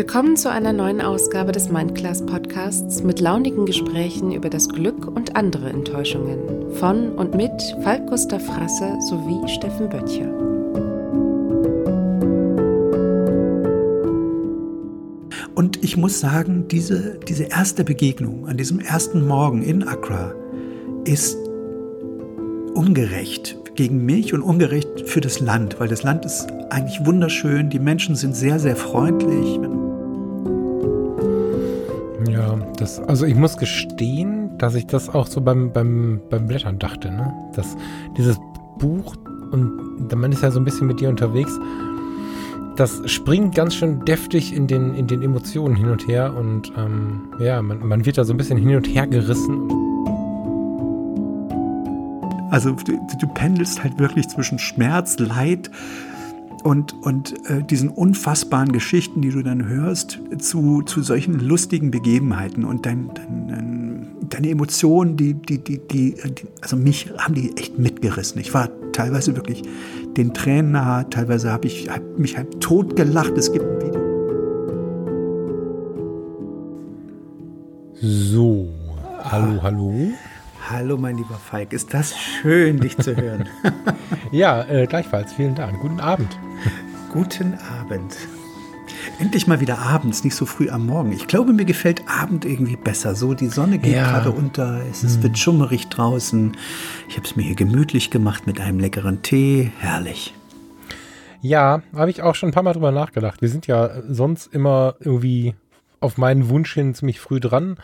Willkommen zu einer neuen Ausgabe des Mindclass Podcasts mit launigen Gesprächen über das Glück und andere Enttäuschungen von und mit Falk Gustav Frasse sowie Steffen Böttcher. Und ich muss sagen, diese, diese erste Begegnung an diesem ersten Morgen in Accra ist ungerecht gegen mich und ungerecht für das Land, weil das Land ist eigentlich wunderschön, die Menschen sind sehr, sehr freundlich. Das, also ich muss gestehen, dass ich das auch so beim, beim, beim Blättern dachte, ne? Dass dieses Buch, und man ist ja so ein bisschen mit dir unterwegs, das springt ganz schön deftig in den, in den Emotionen hin und her und ähm, ja, man, man wird da so ein bisschen hin und her gerissen. Also du, du pendelst halt wirklich zwischen Schmerz, Leid, und, und äh, diesen unfassbaren Geschichten, die du dann hörst, zu, zu solchen lustigen Begebenheiten und dein, dein, deine Emotionen, die, die, die, die, also mich haben die echt mitgerissen. Ich war teilweise wirklich den Tränen nahe, teilweise habe ich hab mich halt tot gelacht. Es gibt ein Video. So, hallo, hallo. Hallo, mein lieber Falk. Ist das schön, dich zu hören? ja, äh, gleichfalls. Vielen Dank. Guten Abend. Guten Abend. Endlich mal wieder abends, nicht so früh am Morgen. Ich glaube, mir gefällt Abend irgendwie besser. So, die Sonne geht ja. gerade unter, es ist, hm. wird schummerig draußen. Ich habe es mir hier gemütlich gemacht mit einem leckeren Tee. Herrlich. Ja, habe ich auch schon ein paar Mal drüber nachgedacht. Wir sind ja sonst immer irgendwie auf meinen Wunsch hin ziemlich früh dran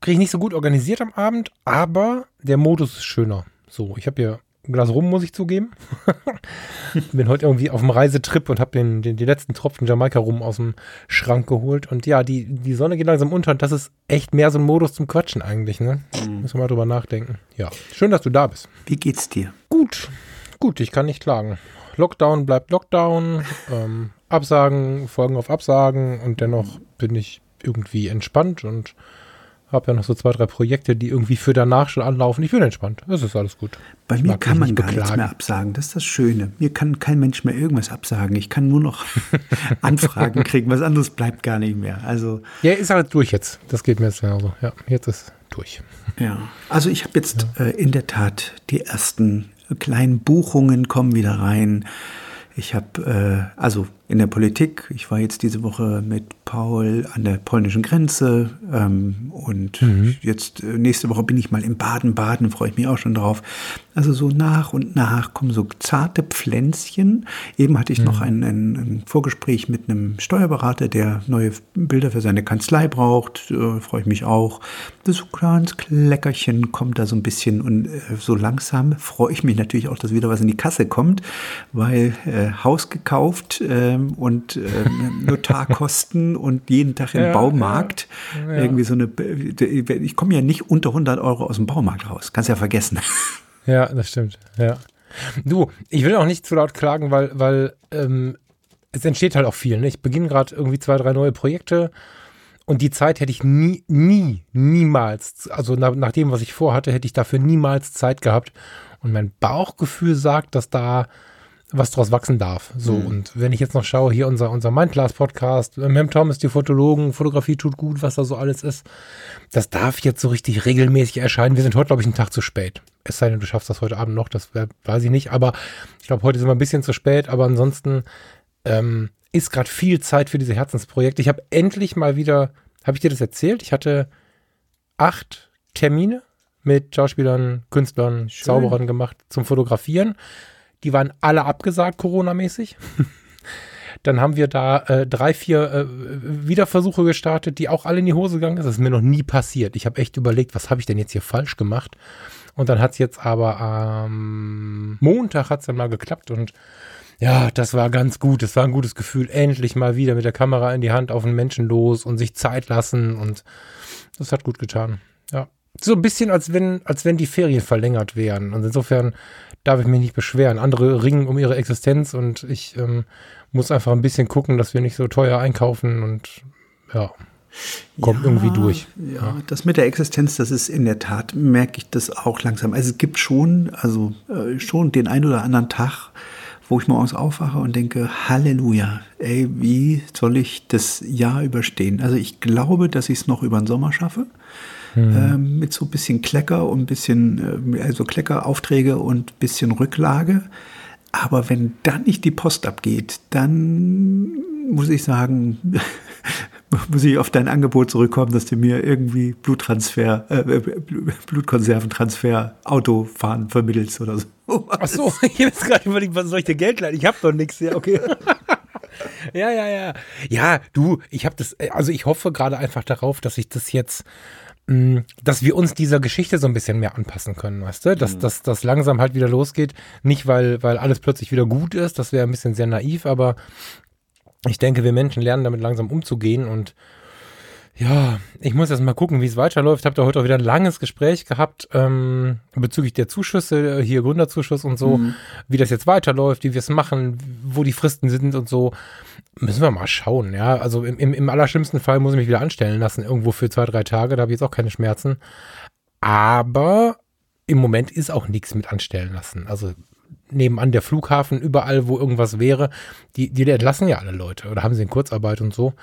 kriege ich nicht so gut organisiert am Abend, aber der Modus ist schöner. So, ich habe hier ein Glas rum, muss ich zugeben. Bin heute irgendwie auf dem Reisetrip und habe den, den, den letzten Tropfen Jamaika rum aus dem Schrank geholt. Und ja, die, die Sonne geht langsam unter und das ist echt mehr so ein Modus zum Quatschen eigentlich. Ne? Mhm. Müssen wir mal drüber nachdenken. Ja, schön, dass du da bist. Wie geht's dir? Gut, gut, ich kann nicht klagen. Lockdown bleibt Lockdown. Ähm, Absagen folgen auf Absagen und dennoch bin ich irgendwie entspannt und habe ja noch so zwei, drei Projekte, die irgendwie für danach schon anlaufen. Ich bin entspannt. Es ist alles gut. Bei ich mir kann man gar beklagen. nichts mehr absagen. Das ist das Schöne. Mir kann kein Mensch mehr irgendwas absagen. Ich kann nur noch Anfragen kriegen. Was anderes bleibt gar nicht mehr. Also ja, ist halt durch jetzt. Das geht mir jetzt genauso. Ja, jetzt ist durch. Ja, also ich habe jetzt ja. äh, in der Tat die ersten kleinen Buchungen kommen wieder rein. Ich habe äh, also in der Politik. Ich war jetzt diese Woche mit Paul an der polnischen Grenze ähm, und mhm. jetzt äh, nächste Woche bin ich mal in Baden-Baden, freue ich mich auch schon drauf. Also so nach und nach kommen so zarte Pflänzchen. Eben hatte ich mhm. noch ein, ein, ein, Vorgespräch mit einem Steuerberater, der neue Bilder für seine Kanzlei braucht. Äh, freue ich mich auch. Das so kleines Kleckerchen kommt da so ein bisschen und äh, so langsam freue ich mich natürlich auch, dass wieder was in die Kasse kommt, weil äh, Haus gekauft, äh, ähm, und äh, Notarkosten und jeden Tag im ja, Baumarkt. Ja, ja. Irgendwie so eine, ich komme ja nicht unter 100 Euro aus dem Baumarkt raus. Kannst ja vergessen. Ja, das stimmt. Ja. Du, ich will auch nicht zu laut klagen, weil, weil ähm, es entsteht halt auch viel. Ne? Ich beginne gerade irgendwie zwei, drei neue Projekte. Und die Zeit hätte ich nie, nie, niemals, also nach, nach dem, was ich vorhatte, hätte ich dafür niemals Zeit gehabt. Und mein Bauchgefühl sagt, dass da was draus wachsen darf. So, mhm. und wenn ich jetzt noch schaue, hier unser, unser Mindclass-Podcast, Mem Thomas, die Fotologen, Fotografie tut gut, was da so alles ist, das darf jetzt so richtig regelmäßig erscheinen. Wir sind heute, glaube ich, einen Tag zu spät. Es sei denn, du schaffst das heute Abend noch, das weiß ich nicht, aber ich glaube, heute sind wir ein bisschen zu spät, aber ansonsten ähm, ist gerade viel Zeit für diese Herzensprojekte. Ich habe endlich mal wieder, habe ich dir das erzählt? Ich hatte acht Termine mit Schauspielern, Künstlern, Schön. Zauberern gemacht zum Fotografieren. Die waren alle abgesagt, Corona-mäßig. Dann haben wir da äh, drei, vier äh, Wiederversuche gestartet, die auch alle in die Hose gegangen sind. Das ist mir noch nie passiert. Ich habe echt überlegt, was habe ich denn jetzt hier falsch gemacht? Und dann hat es jetzt aber am Montag hat es dann mal geklappt und ja, das war ganz gut. Das war ein gutes Gefühl. Endlich mal wieder mit der Kamera in die Hand auf einen Menschen los und sich Zeit lassen und das hat gut getan. Ja. So ein bisschen, als wenn, als wenn die Ferien verlängert wären. Und insofern darf ich mich nicht beschweren. Andere ringen um ihre Existenz und ich ähm, muss einfach ein bisschen gucken, dass wir nicht so teuer einkaufen und ja, kommt ja, irgendwie durch. Ja, ja, das mit der Existenz, das ist in der Tat, merke ich das auch langsam. Also es gibt schon, also äh, schon den ein oder anderen Tag, wo ich morgens aufwache und denke, Halleluja, ey, wie soll ich das Jahr überstehen? Also ich glaube, dass ich es noch über den Sommer schaffe. Ähm, mit so ein bisschen Klecker und ein bisschen, äh, also Kleckeraufträge und ein bisschen Rücklage. Aber wenn dann nicht die Post abgeht, dann muss ich sagen, muss ich auf dein Angebot zurückkommen, dass du mir irgendwie Bluttransfer, äh, äh Blutkonserventransfer, Autofahren vermittelst oder so. Ach so, ich habe jetzt gerade überlegt, was soll ich dir Geld leihen? Ich habe doch nichts. Ja, okay. ja, ja, ja. Ja, du, ich habe das, also ich hoffe gerade einfach darauf, dass ich das jetzt dass wir uns dieser Geschichte so ein bisschen mehr anpassen können, weißt du? Dass, mhm. dass das langsam halt wieder losgeht. Nicht, weil, weil alles plötzlich wieder gut ist, das wäre ein bisschen sehr naiv, aber ich denke, wir Menschen lernen damit langsam umzugehen und ja, ich muss jetzt mal gucken, wie es weiterläuft. Habt ihr heute auch wieder ein langes Gespräch gehabt ähm, bezüglich der Zuschüsse, hier Gründerzuschuss und so, mhm. wie das jetzt weiterläuft, wie wir es machen, wo die Fristen sind und so. Müssen wir mal schauen, ja. Also im, im, im allerschlimmsten Fall muss ich mich wieder anstellen lassen, irgendwo für zwei, drei Tage. Da habe ich jetzt auch keine Schmerzen. Aber im Moment ist auch nichts mit anstellen lassen. Also nebenan der Flughafen, überall, wo irgendwas wäre, die, die entlassen ja alle Leute oder haben sie in Kurzarbeit und so.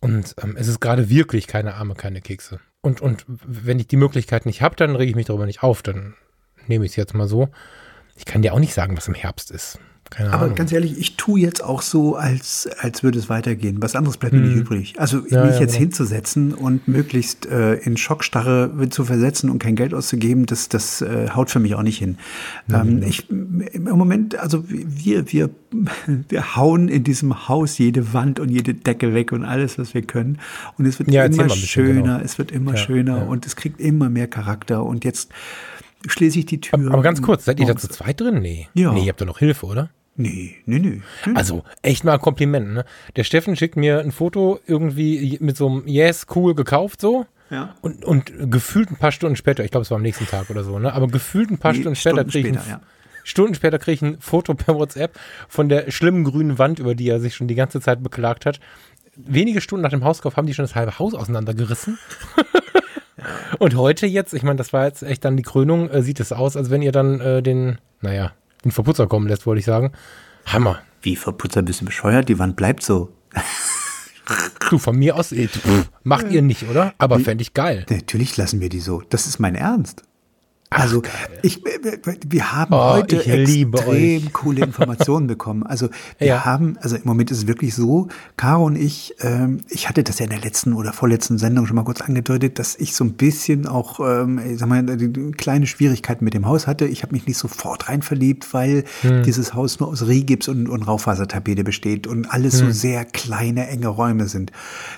Und ähm, es ist gerade wirklich keine Arme, keine Kekse. Und, und wenn ich die Möglichkeit nicht habe, dann rege ich mich darüber nicht auf. Dann nehme ich es jetzt mal so. Ich kann dir auch nicht sagen, was im Herbst ist. Keine Aber Ahnung. ganz ehrlich, ich tue jetzt auch so, als, als würde es weitergehen. Was anderes bleibt mir nicht hm. übrig. Also ja, mich ja, jetzt genau. hinzusetzen und möglichst äh, in Schockstarre zu versetzen und kein Geld auszugeben, das, das äh, haut für mich auch nicht hin. Ähm, ich, Im Moment, also wir, wir, wir hauen in diesem Haus jede Wand und jede Decke weg und alles, was wir können. Und es wird ja, immer schöner, genau. es wird immer schöner und es kriegt immer mehr Charakter. Und jetzt schließe ich die Tür. Aber, aber ganz kurz, seid ihr da zu zweit drin? Nee. Ja. Nee, ihr habt doch noch Hilfe, oder? Nee, nee, nee. Also echt mal ein Kompliment, ne? Der Steffen schickt mir ein Foto irgendwie mit so einem Yes, cool gekauft so. Ja. Und, und gefühlt ein paar Stunden später, ich glaube, es war am nächsten Tag oder so, ne? Aber gefühlt ein paar nee, Stunden später kriege ich, ein, ja. Stunden später krieg ich ein Foto per WhatsApp von der schlimmen grünen Wand, über die er sich schon die ganze Zeit beklagt hat. Wenige Stunden nach dem Hauskauf haben die schon das halbe Haus auseinandergerissen. Und heute jetzt, ich meine, das war jetzt echt dann die Krönung, äh, sieht es aus, als wenn ihr dann äh, den, naja, den Verputzer kommen lässt, wollte ich sagen. Hammer. Wie Verputzer bist du bescheuert? Die Wand bleibt so. Du, von mir aus, äh, macht ihr nicht, oder? Aber fände ich geil. Natürlich lassen wir die so. Das ist mein Ernst. Also ich, wir haben oh, heute extrem coole Informationen bekommen. Also wir ja. haben, also im Moment ist es wirklich so, Caro und ich, ähm, ich hatte das ja in der letzten oder vorletzten Sendung schon mal kurz angedeutet, dass ich so ein bisschen auch, ähm, ich sag mal, kleine Schwierigkeiten mit dem Haus hatte. Ich habe mich nicht sofort rein verliebt, weil hm. dieses Haus nur aus Rehgips und, und Raufasertapete besteht und alles hm. so sehr kleine, enge Räume sind.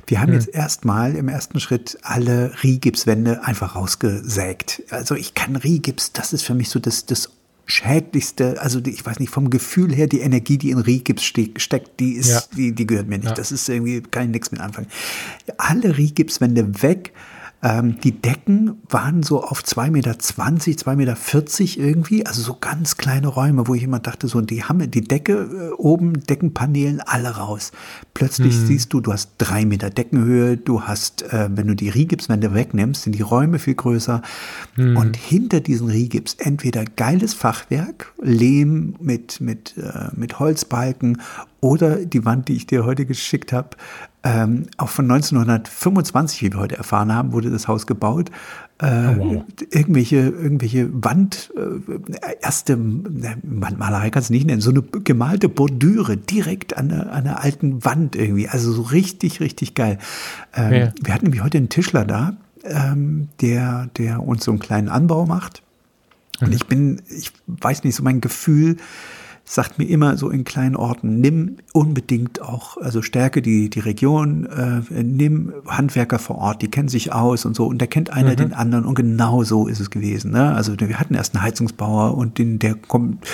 Wir haben hm. jetzt erstmal im ersten Schritt alle Riehgipswände einfach rausgesägt. Also ich kann Riehgips, das ist für mich so das, das schädlichste, also die, ich weiß nicht, vom Gefühl her, die Energie, die in Riehgips ste steckt, die ist, ja. die, die gehört mir nicht. Ja. Das ist irgendwie, kann ich nichts mit anfangen. Alle Riehgipswände weg, ähm, die Decken waren so auf 2,20 Meter, 2,40 Meter irgendwie, also so ganz kleine Räume, wo ich immer dachte, so, die haben die Decke äh, oben, Deckenpaneelen, alle raus. Plötzlich mhm. siehst du, du hast drei Meter Deckenhöhe, du hast, äh, wenn du die Riehgipswände wegnimmst, sind die Räume viel größer. Mhm. Und hinter diesen Riehgips entweder geiles Fachwerk, Lehm mit, mit, äh, mit Holzbalken oder die Wand, die ich dir heute geschickt habe, ähm, auch von 1925, wie wir heute erfahren haben, wurde das Haus gebaut. Äh, oh, wow. Irgendwelche, irgendwelche Wand, äh, erste Wandmalerei kannst du nicht nennen, so eine gemalte Bordüre direkt an der alten Wand irgendwie. Also so richtig, richtig geil. Ähm, ja. Wir hatten nämlich heute einen Tischler da, ähm, der, der uns so einen kleinen Anbau macht. Und mhm. ich bin, ich weiß nicht, so mein Gefühl, sagt mir immer so in kleinen Orten, nimm unbedingt auch, also stärke die, die Region, äh, nimm Handwerker vor Ort, die kennen sich aus und so und da kennt einer mhm. den anderen und genau so ist es gewesen. Ne? Also wir hatten erst einen Heizungsbauer und den, der kommt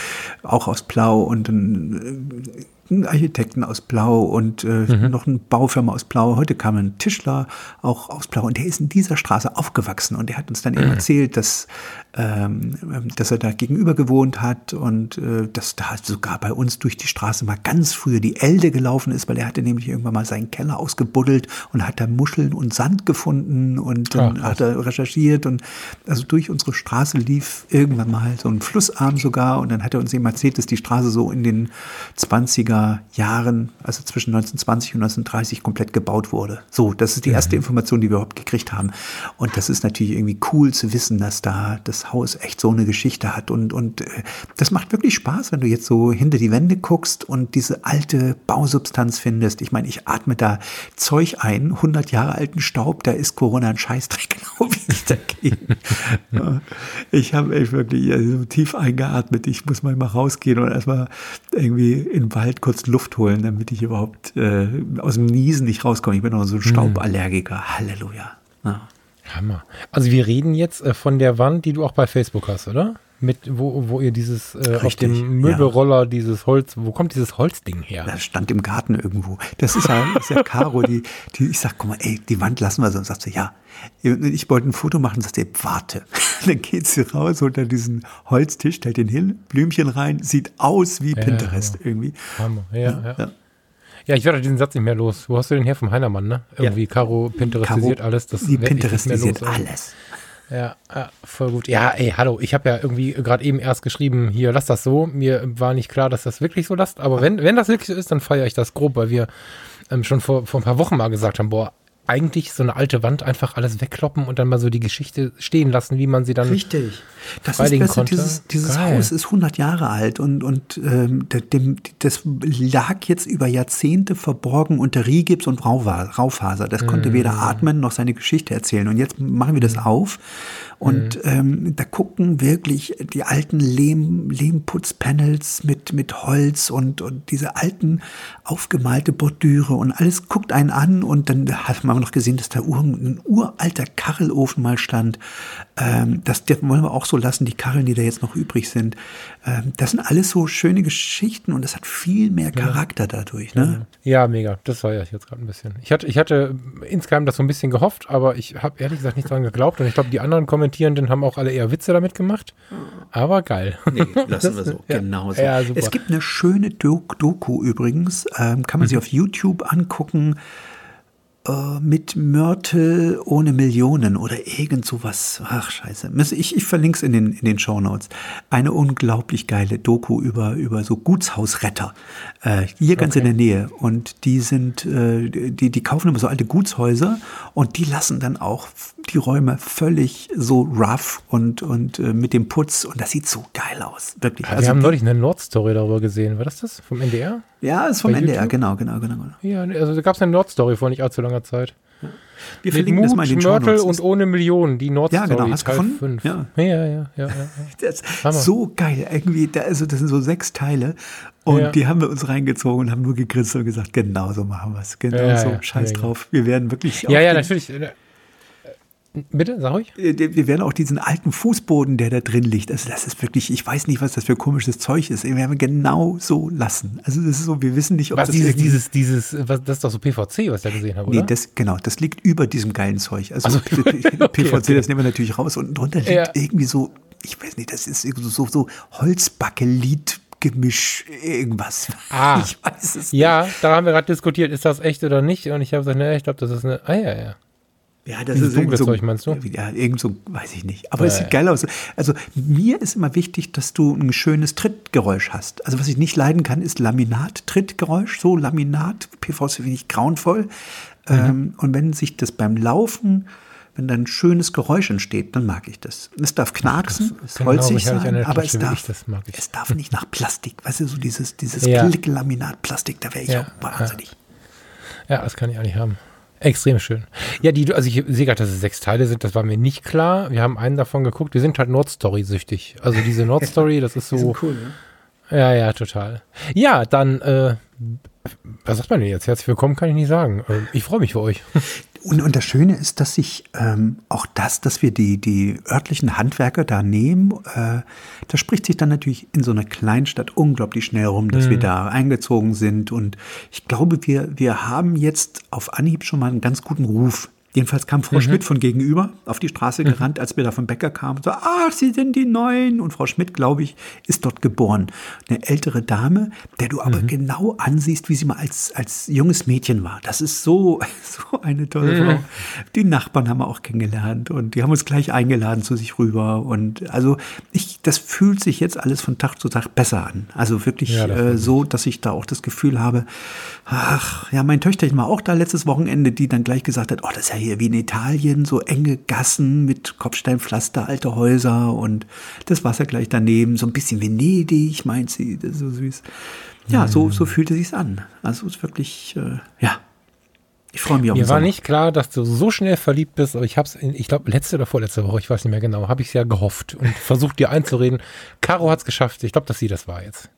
auch aus Plau und dann einen Architekten aus Blau und äh, mhm. noch eine Baufirma aus Blau. Heute kam ein Tischler auch aus Blau und der ist in dieser Straße aufgewachsen und der hat uns dann eben mhm. erzählt, dass, ähm, dass er da gegenüber gewohnt hat und äh, dass da sogar bei uns durch die Straße mal ganz früher die Elde gelaufen ist, weil er hatte nämlich irgendwann mal seinen Keller ausgebuddelt und hat da Muscheln und Sand gefunden und dann Ach, hat er recherchiert und also durch unsere Straße lief irgendwann mal so ein Flussarm sogar und dann hat er uns eben erzählt, dass die Straße so in den 20er 70er Jahren, also zwischen 1920 und 1930 komplett gebaut wurde. So, das ist die erste Information, die wir überhaupt gekriegt haben. Und das ist natürlich irgendwie cool zu wissen, dass da das Haus echt so eine Geschichte hat. Und, und äh, das macht wirklich Spaß, wenn du jetzt so hinter die Wände guckst und diese alte Bausubstanz findest. Ich meine, ich atme da Zeug ein, 100 Jahre alten Staub, da ist Corona ein Scheißdreck, glaube ich, dagegen. ich habe echt wirklich also, tief eingeatmet. Ich muss mal, mal rausgehen und erstmal irgendwie in den Wald kurz Luft holen, damit ich überhaupt äh, aus dem Niesen nicht rauskomme. Ich bin noch so ein hm. Stauballergiker. Halleluja. Ja. Hammer. Also wir reden jetzt äh, von der Wand, die du auch bei Facebook hast, oder? Mit, wo, wo ihr dieses äh, auf dem Möbelroller ja. dieses Holz, wo kommt dieses Holzding her? Das stand im Garten irgendwo. Das ist ja, das ist ja Caro, die, die, ich sag, guck mal, ey, die Wand lassen wir so. Und sagt sie, ja. Ich wollte ein Foto machen, sagt sie, warte. Dann geht sie raus unter diesen Holztisch, stellt den hin, Blümchen rein, sieht aus wie Pinterest ja, irgendwie. Hammer, ja, ja. ja. Ich werde diesen Satz nicht mehr los. Wo hast du den her vom Heinermann, ne? Irgendwie ja. Caro Pinterestisiert Caro, alles. Das die Pinterestisiert alles. Ja, voll gut. Ja, ey, hallo, ich habe ja irgendwie gerade eben erst geschrieben, hier, lass das so. Mir war nicht klar, dass das wirklich so lasst. Aber wenn, wenn das wirklich so ist, dann feiere ich das grob, weil wir ähm, schon vor, vor ein paar Wochen mal gesagt haben, boah, eigentlich so eine alte Wand einfach alles wegkloppen und dann mal so die Geschichte stehen lassen, wie man sie dann Richtig. Das ist besser, konnte. Dieses, dieses Haus ist 100 Jahre alt und, und ähm, dem, das lag jetzt über Jahrzehnte verborgen unter Rigips und Raufaser. Das konnte mm. weder atmen noch seine Geschichte erzählen. Und jetzt machen wir das auf und mhm. ähm, da gucken wirklich die alten Lehm, Lehmputzpanels mit, mit Holz und, und diese alten aufgemalte Bordüre und alles guckt einen an und dann hat man noch gesehen, dass da ein uralter Kachelofen mal stand. Ähm, das, das wollen wir auch so lassen, die Kacheln, die da jetzt noch übrig sind. Ähm, das sind alles so schöne Geschichten und das hat viel mehr Charakter ja. dadurch. Ne? Ja, mega. Das war ja jetzt gerade ein bisschen. Ich hatte, ich hatte insgesamt das so ein bisschen gehofft, aber ich habe ehrlich gesagt nicht daran geglaubt und ich glaube, die anderen Kommentierenden haben auch alle eher Witze damit gemacht. Aber geil. Nee, lassen wir so. ja. Genau so. Ja, es gibt eine schöne Doku übrigens, ähm, kann man mhm. sich auf YouTube angucken äh, mit Mörtel ohne Millionen oder irgend sowas. Ach, scheiße. Ich, ich verlinke es in den, in den Show Notes. Eine unglaublich geile Doku über, über so Gutshausretter. Äh, hier ganz okay. in der Nähe. Und die sind, äh, die, die kaufen immer so alte Gutshäuser und die lassen dann auch die Räume völlig so rough und, und äh, mit dem Putz und das sieht so geil aus. Wirklich. Ja, wir also, haben neulich eine Nordstory darüber gesehen. War das das? Vom NDR? Ja, ist vom Bei NDR, genau, genau, genau, genau. Ja, also da gab es eine Nordstory vor nicht allzu langer Zeit. Ja. Wir Mit verlinken Mut, das mal in den Mörtel und ohne Millionen, die Nordstory. Ja, genau, hast du gefunden? Ja. ja, ja, ja. ja, das ist so geil. Irgendwie, da, also das sind so sechs Teile und ja. die haben wir uns reingezogen und haben nur gegrinst und gesagt, genau so machen wir es. Genau ja, so, scheiß drauf. Wir werden wirklich. Ja, ja, natürlich. Bitte, sag ruhig. Äh, wir werden auch diesen alten Fußboden, der da drin liegt. Also das ist wirklich, ich weiß nicht, was das für komisches Zeug ist. Wir werden genau so lassen. Also das ist so, wir wissen nicht, ob was das dieses, dieses, dieses, was, das ist doch so PVC, was ich da gesehen habe, oder? Nee, das, genau, das liegt über diesem geilen Zeug. Also, also okay, PVC, okay. das nehmen wir natürlich raus. Und drunter liegt ja. irgendwie so, ich weiß nicht, das ist so, so Holzbakelit Gemisch, irgendwas. Ah, ich weiß es Ja, da haben wir gerade diskutiert, ist das echt oder nicht? Und ich habe gesagt, ne, ich glaube, das ist eine. Ah, ja, ja. Ja, das Dieses ist irgend so, Zeug, meinst du? Ja, irgend so, weiß ich nicht. Aber ja, es sieht geil aus. Also mir ist immer wichtig, dass du ein schönes Trittgeräusch hast. Also was ich nicht leiden kann, ist Laminat-Trittgeräusch. So Laminat, PVC finde ich grauenvoll. Mhm. Ähm, und wenn sich das beim Laufen, wenn da ein schönes Geräusch entsteht, dann mag ich das. Es darf knacksen, es genau, holzig sein, aber es darf, es darf nicht nach Plastik. Weißt du, so dieses, dieses ja. Klick-Laminat-Plastik, da wäre ich ja, auch wahnsinnig. Ja. ja, das kann ich eigentlich haben. Extrem schön. Ja, die, also ich sehe gerade, dass es sechs Teile sind, das war mir nicht klar. Wir haben einen davon geguckt, wir sind halt Nordstory-süchtig. Also diese Nordstory, das ist so. cool, ne? Ja, ja, total. Ja, dann, äh, was sagt man denn jetzt? Herzlich willkommen, kann ich nicht sagen. Äh, ich freue mich für euch. Und, und das Schöne ist, dass sich ähm, auch das, dass wir die, die örtlichen Handwerker da nehmen, äh, das spricht sich dann natürlich in so einer Kleinstadt unglaublich schnell rum, dass mhm. wir da eingezogen sind. Und ich glaube, wir, wir haben jetzt auf Anhieb schon mal einen ganz guten Ruf Jedenfalls kam Frau mhm. Schmidt von gegenüber auf die Straße mhm. gerannt, als wir da vom Bäcker kamen. So, ach, Sie sind die Neuen. Und Frau Schmidt, glaube ich, ist dort geboren. Eine ältere Dame, der du aber mhm. genau ansiehst, wie sie mal als, als junges Mädchen war. Das ist so, so eine tolle mhm. Frau. Die Nachbarn haben wir auch kennengelernt und die haben uns gleich eingeladen zu sich rüber. Und also ich, das fühlt sich jetzt alles von Tag zu Tag besser an. Also wirklich ja, äh, so, dass ich da auch das Gefühl habe, ach, ja, mein Töchterchen war auch da letztes Wochenende, die dann gleich gesagt hat, oh, das ist ja hier wie in Italien, so enge Gassen mit Kopfsteinpflaster, alte Häuser und das Wasser gleich daneben, so ein bisschen Venedig, meint sie, das ist so süß. Ja, mhm. so, so fühlte sich's an. Also es ist wirklich, äh, ja. Ich freue mich auf Mir war nicht klar, dass du so schnell verliebt bist, aber ich habe es, ich glaube, letzte oder vorletzte Woche, ich weiß nicht mehr genau, habe ich es ja gehofft und versucht dir einzureden. Caro hat es geschafft. Ich glaube, dass sie das war jetzt.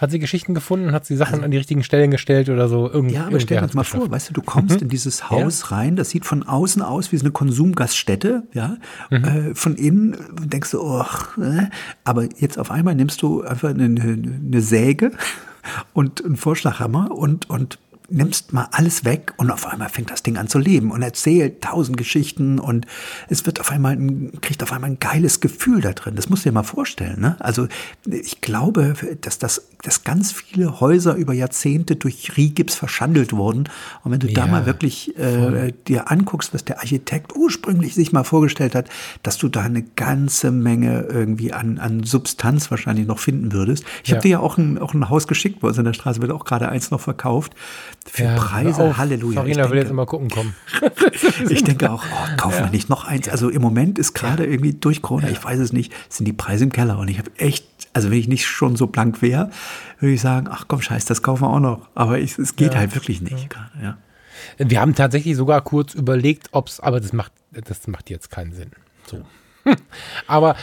Hat sie Geschichten gefunden? Hat sie Sachen also, an die richtigen Stellen gestellt oder so? Irgend, ja, aber stell dir mal vor, weißt du, du kommst mhm. in dieses Haus ja. rein, das sieht von außen aus wie so eine Konsumgaststätte, ja. Mhm. Äh, von innen denkst du, oh, äh, aber jetzt auf einmal nimmst du einfach eine, eine Säge und einen Vorschlaghammer und, und nimmst mal alles weg und auf einmal fängt das Ding an zu leben und erzählt tausend Geschichten und es wird auf einmal, ein, kriegt auf einmal ein geiles Gefühl da drin. Das musst du dir mal vorstellen. Ne? Also ich glaube, dass das, dass ganz viele Häuser über Jahrzehnte durch Rigips verschandelt wurden. Und wenn du ja, da mal wirklich äh, dir anguckst, was der Architekt ursprünglich sich mal vorgestellt hat, dass du da eine ganze Menge irgendwie an, an Substanz wahrscheinlich noch finden würdest. Ich ja. habe dir ja auch ein, auch ein Haus geschickt, bei uns in der Straße wird auch gerade eins noch verkauft für ja, Preise, Halleluja. Farina denke, will jetzt immer gucken kommen. ich denke auch, oh, kaufen ja. wir nicht noch eins. Also im Moment ist gerade ja. irgendwie durch Corona, ich weiß es nicht, sind die Preise im Keller. Und ich habe echt, also wenn ich nicht schon so blank wäre, würde ich sagen, ach komm, scheiß, das kaufen wir auch noch. Aber ich, es geht halt wirklich nicht gerade, ja. Wir haben tatsächlich sogar kurz überlegt, ob es, aber das macht, das macht jetzt keinen Sinn. So. Aber,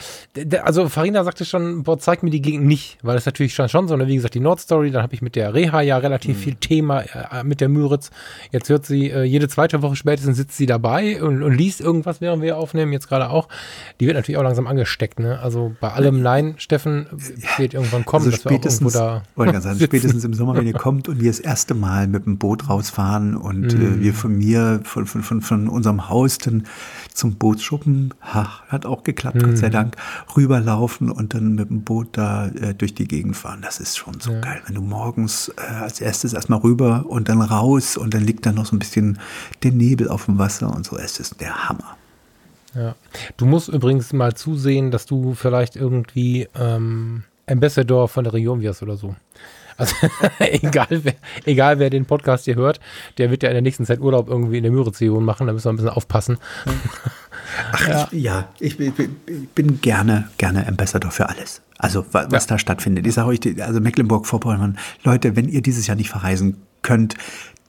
also Farina sagte schon, boah, zeig mir die Gegend nicht, weil das natürlich schon, schon so, ne? wie gesagt, die Nordstory, dann habe ich mit der Reha ja relativ mhm. viel Thema äh, mit der Müritz. Jetzt hört sie, äh, jede zweite Woche spätestens sitzt sie dabei und, und liest irgendwas, während wir aufnehmen, jetzt gerade auch. Die wird natürlich auch langsam angesteckt, ne? Also bei allem Nein, Steffen, wird irgendwann kommen, also dass wir auch irgendwo da. Sagen, spätestens im Sommer, wenn ihr kommt und wir das erste Mal mit dem Boot rausfahren und mhm. äh, wir von mir, von, von, von, von unserem Haus dann zum Bootsschuppen, ha, hat auch geklappt, mhm. Gott sei mhm. Dank, rüberlaufen und dann mit dem Boot da äh, durch die Gegend fahren. Das ist schon so ja. geil. Wenn du morgens äh, als erstes erstmal rüber und dann raus und dann liegt da noch so ein bisschen der Nebel auf dem Wasser und so, es ist der Hammer. Ja. Du musst übrigens mal zusehen, dass du vielleicht irgendwie ähm, Ambassador von der Region wirst oder so. Also egal, wer, egal wer den Podcast hier hört, der wird ja in der nächsten Zeit Urlaub irgendwie in der Müritz-Region machen, da müssen wir ein bisschen aufpassen. Ach, ja, ich, ja ich, ich, bin gerne, gerne Ambassador für alles. Also was ja. da stattfindet. Ich sage euch, also Mecklenburg-Vorpommern, Leute, wenn ihr dieses Jahr nicht verreisen könnt,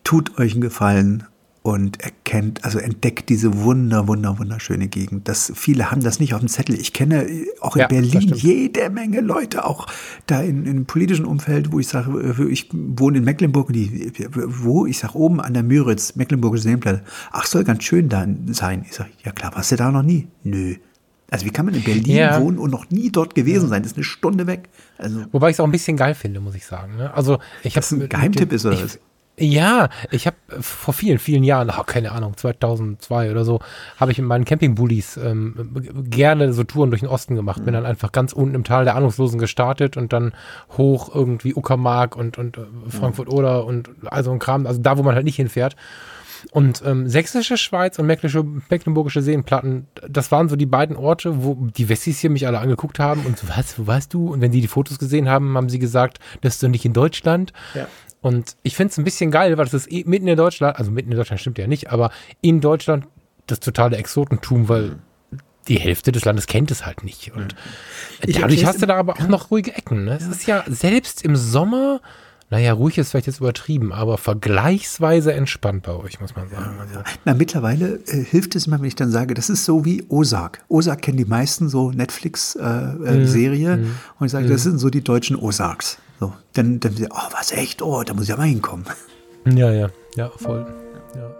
tut euch einen Gefallen und erkennt, also entdeckt diese wunder, wunder, wunderschöne Gegend. Das, viele haben das nicht auf dem Zettel. Ich kenne auch in ja, Berlin jede Menge Leute, auch da in, im politischen Umfeld, wo ich sage, ich wohne in Mecklenburg, die, wo ich sage, oben an der Müritz, Mecklenburgische Seenplatte, ach, soll ganz schön da sein. Ich sage, ja klar, warst du da noch nie? Nö. Also wie kann man in Berlin ja. wohnen und noch nie dort gewesen sein? Das ist eine Stunde weg. Also, Wobei ich es auch ein bisschen geil finde, muss ich sagen. Ne? Also ich habe ein Geheimtipp ist oder was? Ja, ich habe vor vielen, vielen Jahren, oh, keine Ahnung, 2002 oder so, habe ich in meinen Campingbullies ähm, gerne so Touren durch den Osten gemacht. Bin mhm. dann einfach ganz unten im Tal der Ahnungslosen gestartet und dann hoch irgendwie Uckermark und, und äh, Frankfurt oder und also ein Kram, also da, wo man halt nicht hinfährt. Und ähm, sächsische Schweiz und mecklenburgische Seenplatten, das waren so die beiden Orte, wo die Wessis hier mich alle angeguckt haben und so, was, wo warst du? Und wenn die die Fotos gesehen haben, haben sie gesagt, das ist doch nicht in Deutschland. Ja. Und ich finde es ein bisschen geil, weil es ist mitten in Deutschland, also mitten in Deutschland stimmt ja nicht, aber in Deutschland das totale Exotentum, weil die Hälfte des Landes kennt es halt nicht. Und ich dadurch hast du da aber auch noch ruhige Ecken. Ne? Es ist ja selbst im Sommer, naja, ruhig ist vielleicht jetzt übertrieben, aber vergleichsweise entspannt bei euch, muss man sagen. Ja, Na, mittlerweile äh, hilft es mir, wenn ich dann sage, das ist so wie Ozark. Ozark kennen die meisten so Netflix-Serie. Äh, äh, mhm. Und ich sage, das mhm. sind so die deutschen Ozarks. So, dann, dann, oh, was echt? Oh, da muss ich ja mal hinkommen. Ja, ja, ja, voll. Ja.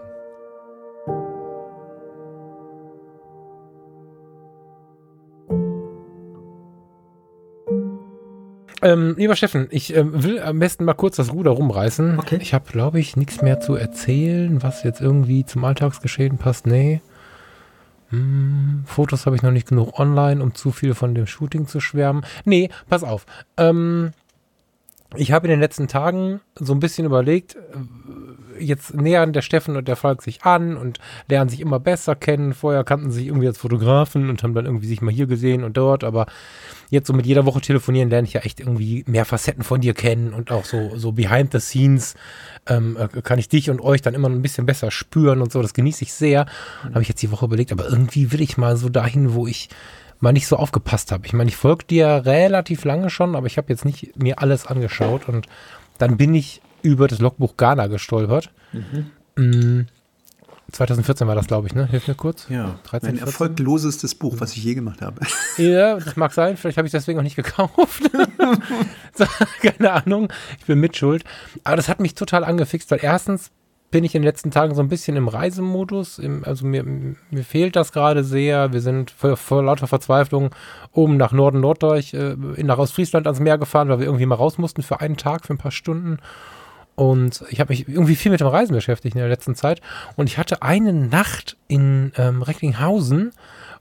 Ähm, lieber Steffen, ich ähm, will am besten mal kurz das Ruder rumreißen. Okay. Ich habe, glaube ich, nichts mehr zu erzählen, was jetzt irgendwie zum Alltagsgeschehen passt. Nee. Hm, Fotos habe ich noch nicht genug online, um zu viel von dem Shooting zu schwärmen. Nee, pass auf. Ähm, ich habe in den letzten Tagen so ein bisschen überlegt, äh, jetzt nähern der Steffen und der Falk sich an und lernen sich immer besser kennen. Vorher kannten sie sich irgendwie als Fotografen und haben dann irgendwie sich mal hier gesehen und dort, aber jetzt so mit jeder Woche telefonieren lerne ich ja echt irgendwie mehr Facetten von dir kennen und auch so, so behind the scenes ähm, äh, kann ich dich und euch dann immer ein bisschen besser spüren und so. Das genieße ich sehr. Habe ich jetzt die Woche überlegt, aber irgendwie will ich mal so dahin, wo ich mal nicht so aufgepasst habe. Ich meine, ich folge dir relativ lange schon, aber ich habe jetzt nicht mir alles angeschaut und dann bin ich über das Logbuch Ghana gestolpert. Mhm. 2014 war das, glaube ich, ne? Hilf mir kurz. Ja, 13, mein 14? erfolglosestes Buch, was ich je gemacht habe. Ja, das mag sein. Vielleicht habe ich es deswegen auch nicht gekauft. keine Ahnung. Ich bin mitschuld. Aber das hat mich total angefixt, weil erstens bin ich in den letzten Tagen so ein bisschen im Reisemodus. Im, also mir, mir fehlt das gerade sehr. Wir sind vor, vor lauter Verzweiflung oben nach Norden Norddeutsch, äh, in, nach Ostfriesland ans Meer gefahren, weil wir irgendwie mal raus mussten für einen Tag, für ein paar Stunden. Und ich habe mich irgendwie viel mit dem Reisen beschäftigt in der letzten Zeit. Und ich hatte eine Nacht in ähm, Recklinghausen,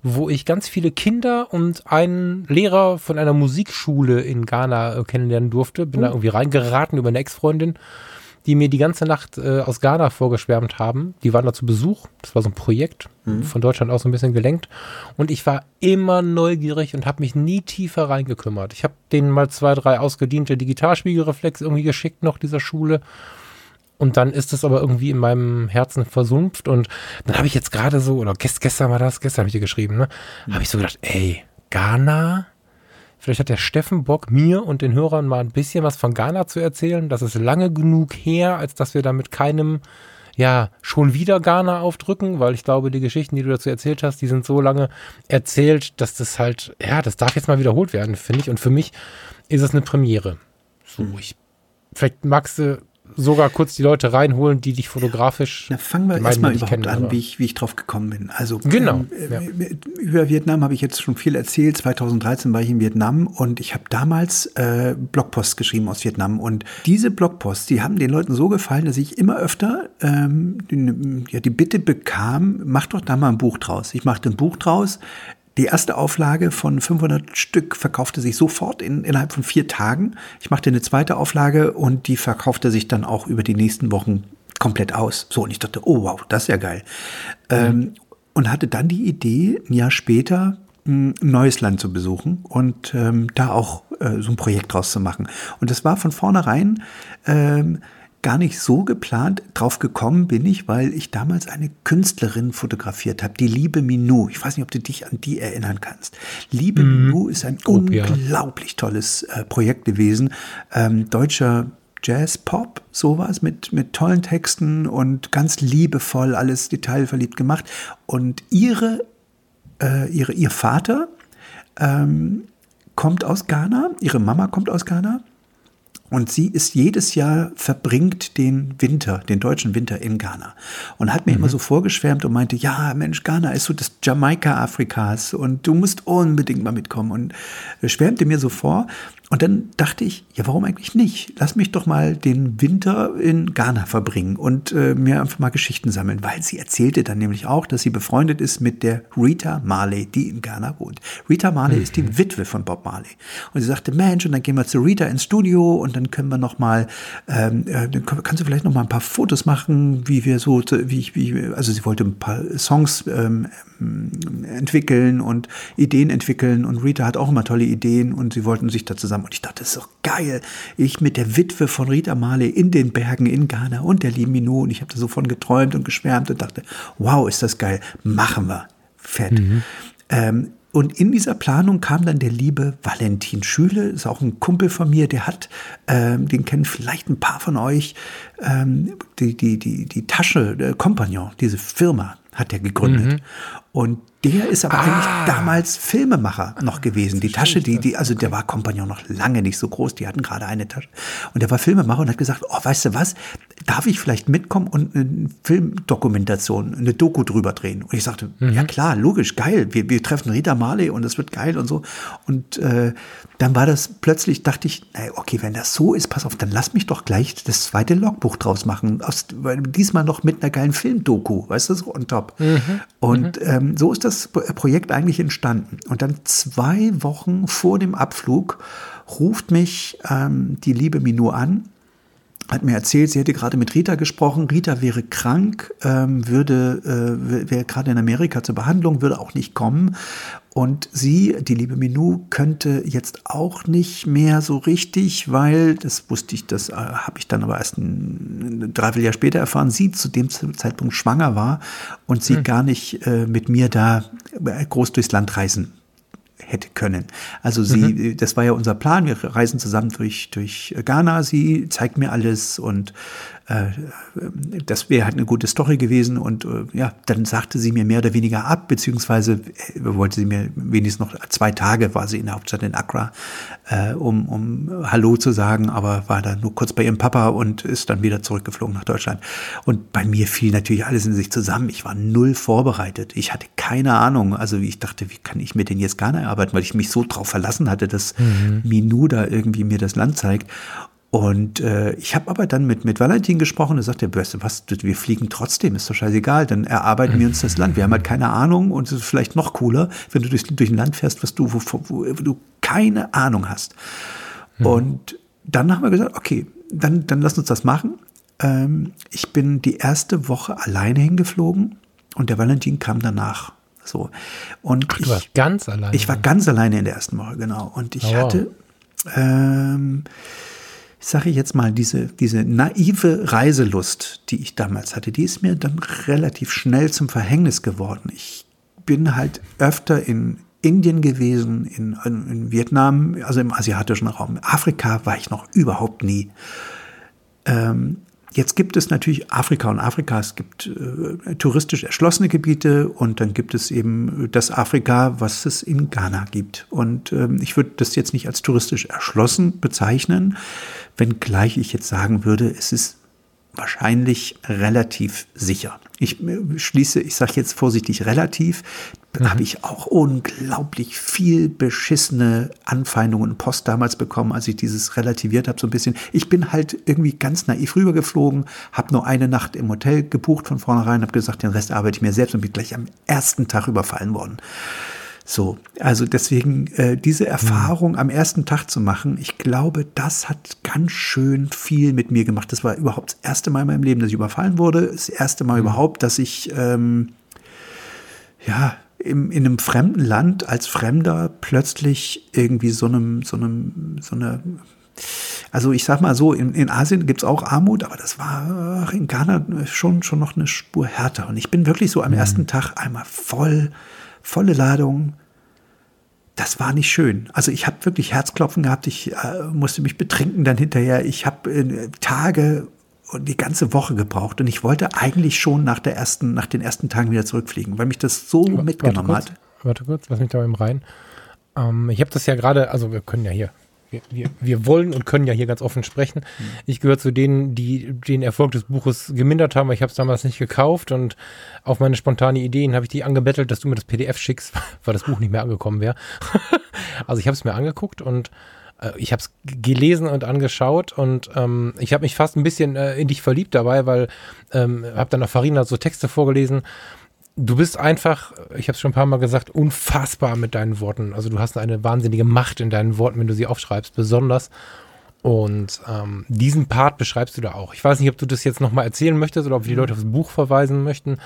wo ich ganz viele Kinder und einen Lehrer von einer Musikschule in Ghana äh, kennenlernen durfte. Bin da irgendwie reingeraten über eine Ex-Freundin, die mir die ganze Nacht äh, aus Ghana vorgeschwärmt haben. Die waren da zu Besuch. Das war so ein Projekt, von Deutschland aus so ein bisschen gelenkt. Und ich war immer neugierig und habe mich nie tiefer reingekümmert. Ich habe denen mal zwei, drei ausgediente Digitalspiegelreflex irgendwie geschickt noch dieser Schule. Und dann ist es aber irgendwie in meinem Herzen versumpft. Und dann habe ich jetzt gerade so, oder gest, gestern war das, gestern habe ich dir geschrieben, ne? Habe ich so gedacht, ey, Ghana? Vielleicht hat der Steffen Bock, mir und den Hörern mal ein bisschen was von Ghana zu erzählen. Das ist lange genug her, als dass wir da mit keinem, ja, schon wieder Ghana aufdrücken, weil ich glaube, die Geschichten, die du dazu erzählt hast, die sind so lange erzählt, dass das halt, ja, das darf jetzt mal wiederholt werden, finde ich. Und für mich ist es eine Premiere. So, ich, vielleicht magst du sogar kurz die Leute reinholen, die dich fotografisch. Na, fangen wir erstmal überhaupt kennen, an, wie ich, wie ich drauf gekommen bin. Also Genau, ähm, ja. äh, über Vietnam habe ich jetzt schon viel erzählt. 2013 war ich in Vietnam und ich habe damals äh, Blogposts geschrieben aus Vietnam. Und diese Blogposts, die haben den Leuten so gefallen, dass ich immer öfter ähm, die, ja, die Bitte bekam, mach doch da mal ein Buch draus. Ich machte ein Buch draus. Die erste Auflage von 500 Stück verkaufte sich sofort in, innerhalb von vier Tagen. Ich machte eine zweite Auflage und die verkaufte sich dann auch über die nächsten Wochen komplett aus. So, und ich dachte, oh wow, das ist ja geil. Ähm, und hatte dann die Idee, ein Jahr später ein neues Land zu besuchen und ähm, da auch äh, so ein Projekt draus zu machen. Und das war von vornherein ähm, gar nicht so geplant. Drauf gekommen bin ich, weil ich damals eine Künstlerin fotografiert habe, die Liebe Minou. Ich weiß nicht, ob du dich an die erinnern kannst. Liebe Minou ist ein Grob, ja. unglaublich tolles äh, Projekt gewesen. Ähm, deutscher Jazz-Pop, sowas mit, mit tollen Texten und ganz liebevoll, alles detailverliebt gemacht. Und ihre, äh, ihre, ihr Vater ähm, kommt aus Ghana, ihre Mama kommt aus Ghana. Und sie ist jedes Jahr verbringt den Winter, den deutschen Winter in Ghana. Und hat mir immer so vorgeschwärmt und meinte, ja, Mensch, Ghana ist so das Jamaika Afrikas und du musst unbedingt mal mitkommen. Und schwärmte mir so vor. Und dann dachte ich, ja, warum eigentlich nicht? Lass mich doch mal den Winter in Ghana verbringen und äh, mir einfach mal Geschichten sammeln, weil sie erzählte dann nämlich auch, dass sie befreundet ist mit der Rita Marley, die in Ghana wohnt. Rita Marley ist die Witwe von Bob Marley. Und sie sagte, Mensch, und dann gehen wir zu Rita ins Studio und dann können wir noch mal, ähm, äh, dann kannst du vielleicht noch mal ein paar Fotos machen, wie wir so, wie ich, wie, also sie wollte ein paar Songs ähm, entwickeln und Ideen entwickeln und Rita hat auch immer tolle Ideen und sie wollten sich da zusammen und ich dachte, das ist doch geil. Ich mit der Witwe von Rita Marley in den Bergen in Ghana und der lieben Minou und ich habe da so von geträumt und geschwärmt und dachte, wow, ist das geil, machen wir. Fett. Ähm, und in dieser Planung kam dann der liebe Valentin Schüle, ist auch ein Kumpel von mir, der hat, ähm, den kennen vielleicht ein paar von euch, ähm, die, die, die, die Tasche, der Compagnon, diese Firma hat er gegründet. Und der ist aber Ah. eigentlich damals Filmemacher noch gewesen. Die Tasche, die, die, also der war Kompagnon noch lange nicht so groß, die hatten gerade eine Tasche. Und der war Filmemacher und hat gesagt, oh, weißt du was, darf ich vielleicht mitkommen und eine Filmdokumentation, eine Doku drüber drehen? Und ich sagte, ja klar, logisch, geil, wir, wir treffen Rita Marley und es wird geil und so. Und äh, dann war das plötzlich, dachte ich, naja, okay, wenn das so ist, pass auf, dann lass mich doch gleich das zweite Logbuch draus machen. Aus, weil diesmal noch mit einer geilen Filmdoku, weißt du, so on top. Und ähm, so ist das Pro- Projekt eigentlich entstanden. Und dann zwei Wochen vor dem Abflug ruft mich ähm, die liebe Minou an hat mir erzählt, sie hätte gerade mit Rita gesprochen. Rita wäre krank, ähm, würde, äh, wäre gerade in Amerika zur Behandlung, würde auch nicht kommen. Und sie, die liebe Minou, könnte jetzt auch nicht mehr so richtig, weil, das wusste ich, das äh, habe ich dann aber erst ein, ein Dreivierteljahr später erfahren, sie zu dem Zeitpunkt schwanger war und sie gar nicht äh, mit mir da äh, groß durchs Land reisen hätte können. Also sie, das war ja unser Plan. Wir reisen zusammen durch, durch Ghana. Sie zeigt mir alles und äh, das wäre halt eine gute Story gewesen. Und äh, ja, dann sagte sie mir mehr oder weniger ab, beziehungsweise äh, wollte sie mir wenigstens noch zwei Tage war sie in der Hauptstadt in Accra, äh, um, um Hallo zu sagen, aber war dann nur kurz bei ihrem Papa und ist dann wieder zurückgeflogen nach Deutschland. Und bei mir fiel natürlich alles in sich zusammen. Ich war null vorbereitet. Ich hatte keine Ahnung. Also ich dachte, wie kann ich mir denn jetzt Ghana erarbeiten, weil ich mich so drauf verlassen hatte, dass Minou da irgendwie mir das Land zeigt. Und äh, ich habe aber dann mit, mit Valentin gesprochen, er sagte, was, wir fliegen trotzdem, ist doch scheißegal, dann erarbeiten wir uns das Land. Wir haben halt keine Ahnung und es ist vielleicht noch cooler, wenn du durch, durch ein Land fährst, was du, wo, wo, wo du keine Ahnung hast. Und dann haben wir gesagt, okay, dann, dann lass uns das machen. Ähm, ich bin die erste Woche alleine hingeflogen und der Valentin kam danach. So. Und Du ich, warst ganz alleine. ich war ganz alleine in der ersten Woche, genau. Und ich Oh, wow. hatte, ähm, sage ich jetzt mal, diese, diese naive Reiselust, die ich damals hatte, die ist mir dann relativ schnell zum Verhängnis geworden. Ich bin halt öfter in Indien gewesen, in, in, Vietnam, also im asiatischen Raum. Afrika war ich noch überhaupt nie. Ähm, jetzt gibt es natürlich Afrika und Afrika. Es gibt äh, touristisch erschlossene Gebiete und dann gibt es eben das Afrika, was es in Ghana gibt. Und ähm, ich würde das jetzt nicht als touristisch erschlossen bezeichnen, wenngleich ich jetzt sagen würde, es ist wahrscheinlich relativ sicher. Ich äh, schließe, ich sage jetzt vorsichtig relativ, habe ich auch unglaublich viel beschissene Anfeindungen und Post damals bekommen, als ich dieses relativiert habe so ein bisschen. Ich bin halt irgendwie ganz naiv rübergeflogen, habe nur eine Nacht im Hotel gebucht von vornherein, habe gesagt, den Rest arbeite ich mir selbst und bin gleich am ersten Tag überfallen worden. So, also deswegen äh, diese Erfahrung am ersten Tag zu machen, ich glaube, das hat ganz schön viel mit mir gemacht. Das war überhaupt das erste Mal in meinem Leben, dass ich überfallen wurde. Das erste Mal überhaupt, dass ich ähm, ja im, in einem fremden Land als Fremder plötzlich irgendwie so einem, so einem, so eine also ich sag mal so, in, in Asien gibt's auch Armut, aber das war in Ghana schon, schon noch eine Spur härter. Und ich bin wirklich so am ersten Tag einmal voll, volle Ladung. Das war nicht schön. Also ich habe wirklich Herzklopfen gehabt. Ich äh, musste mich betrinken dann hinterher. Ich habe äh, Tage und die ganze Woche gebraucht. Und ich wollte eigentlich schon nach der ersten, nach den ersten Tagen wieder zurückfliegen, weil mich das so mitgenommen warte hat. kurz, Warte kurz, lass mich da eben rein. Ähm, ich habe das ja gerade, also wir können ja hier, wir, wir, wir wollen und können ja hier ganz offen sprechen. Ich gehöre zu denen, die den Erfolg des Buches gemindert haben, weil ich habe es damals nicht gekauft und auf meine spontane Ideen habe ich die angebettelt, dass du mir das PDF schickst, weil das Buch nicht mehr angekommen wäre. also ich habe es mir angeguckt und äh, ich habe es gelesen und angeschaut und ähm, ich habe mich fast ein bisschen äh, in dich verliebt dabei, weil ähm, habe dann auf Farina so Texte vorgelesen. Du bist einfach, ich habe es schon ein paar Mal gesagt, unfassbar mit deinen Worten. Also du hast eine wahnsinnige Macht in deinen Worten, wenn du sie aufschreibst, besonders. Und ähm, diesen Part beschreibst du da auch. Ich weiß nicht, ob du das jetzt nochmal erzählen möchtest oder ob wir die Leute aufs Buch verweisen möchten.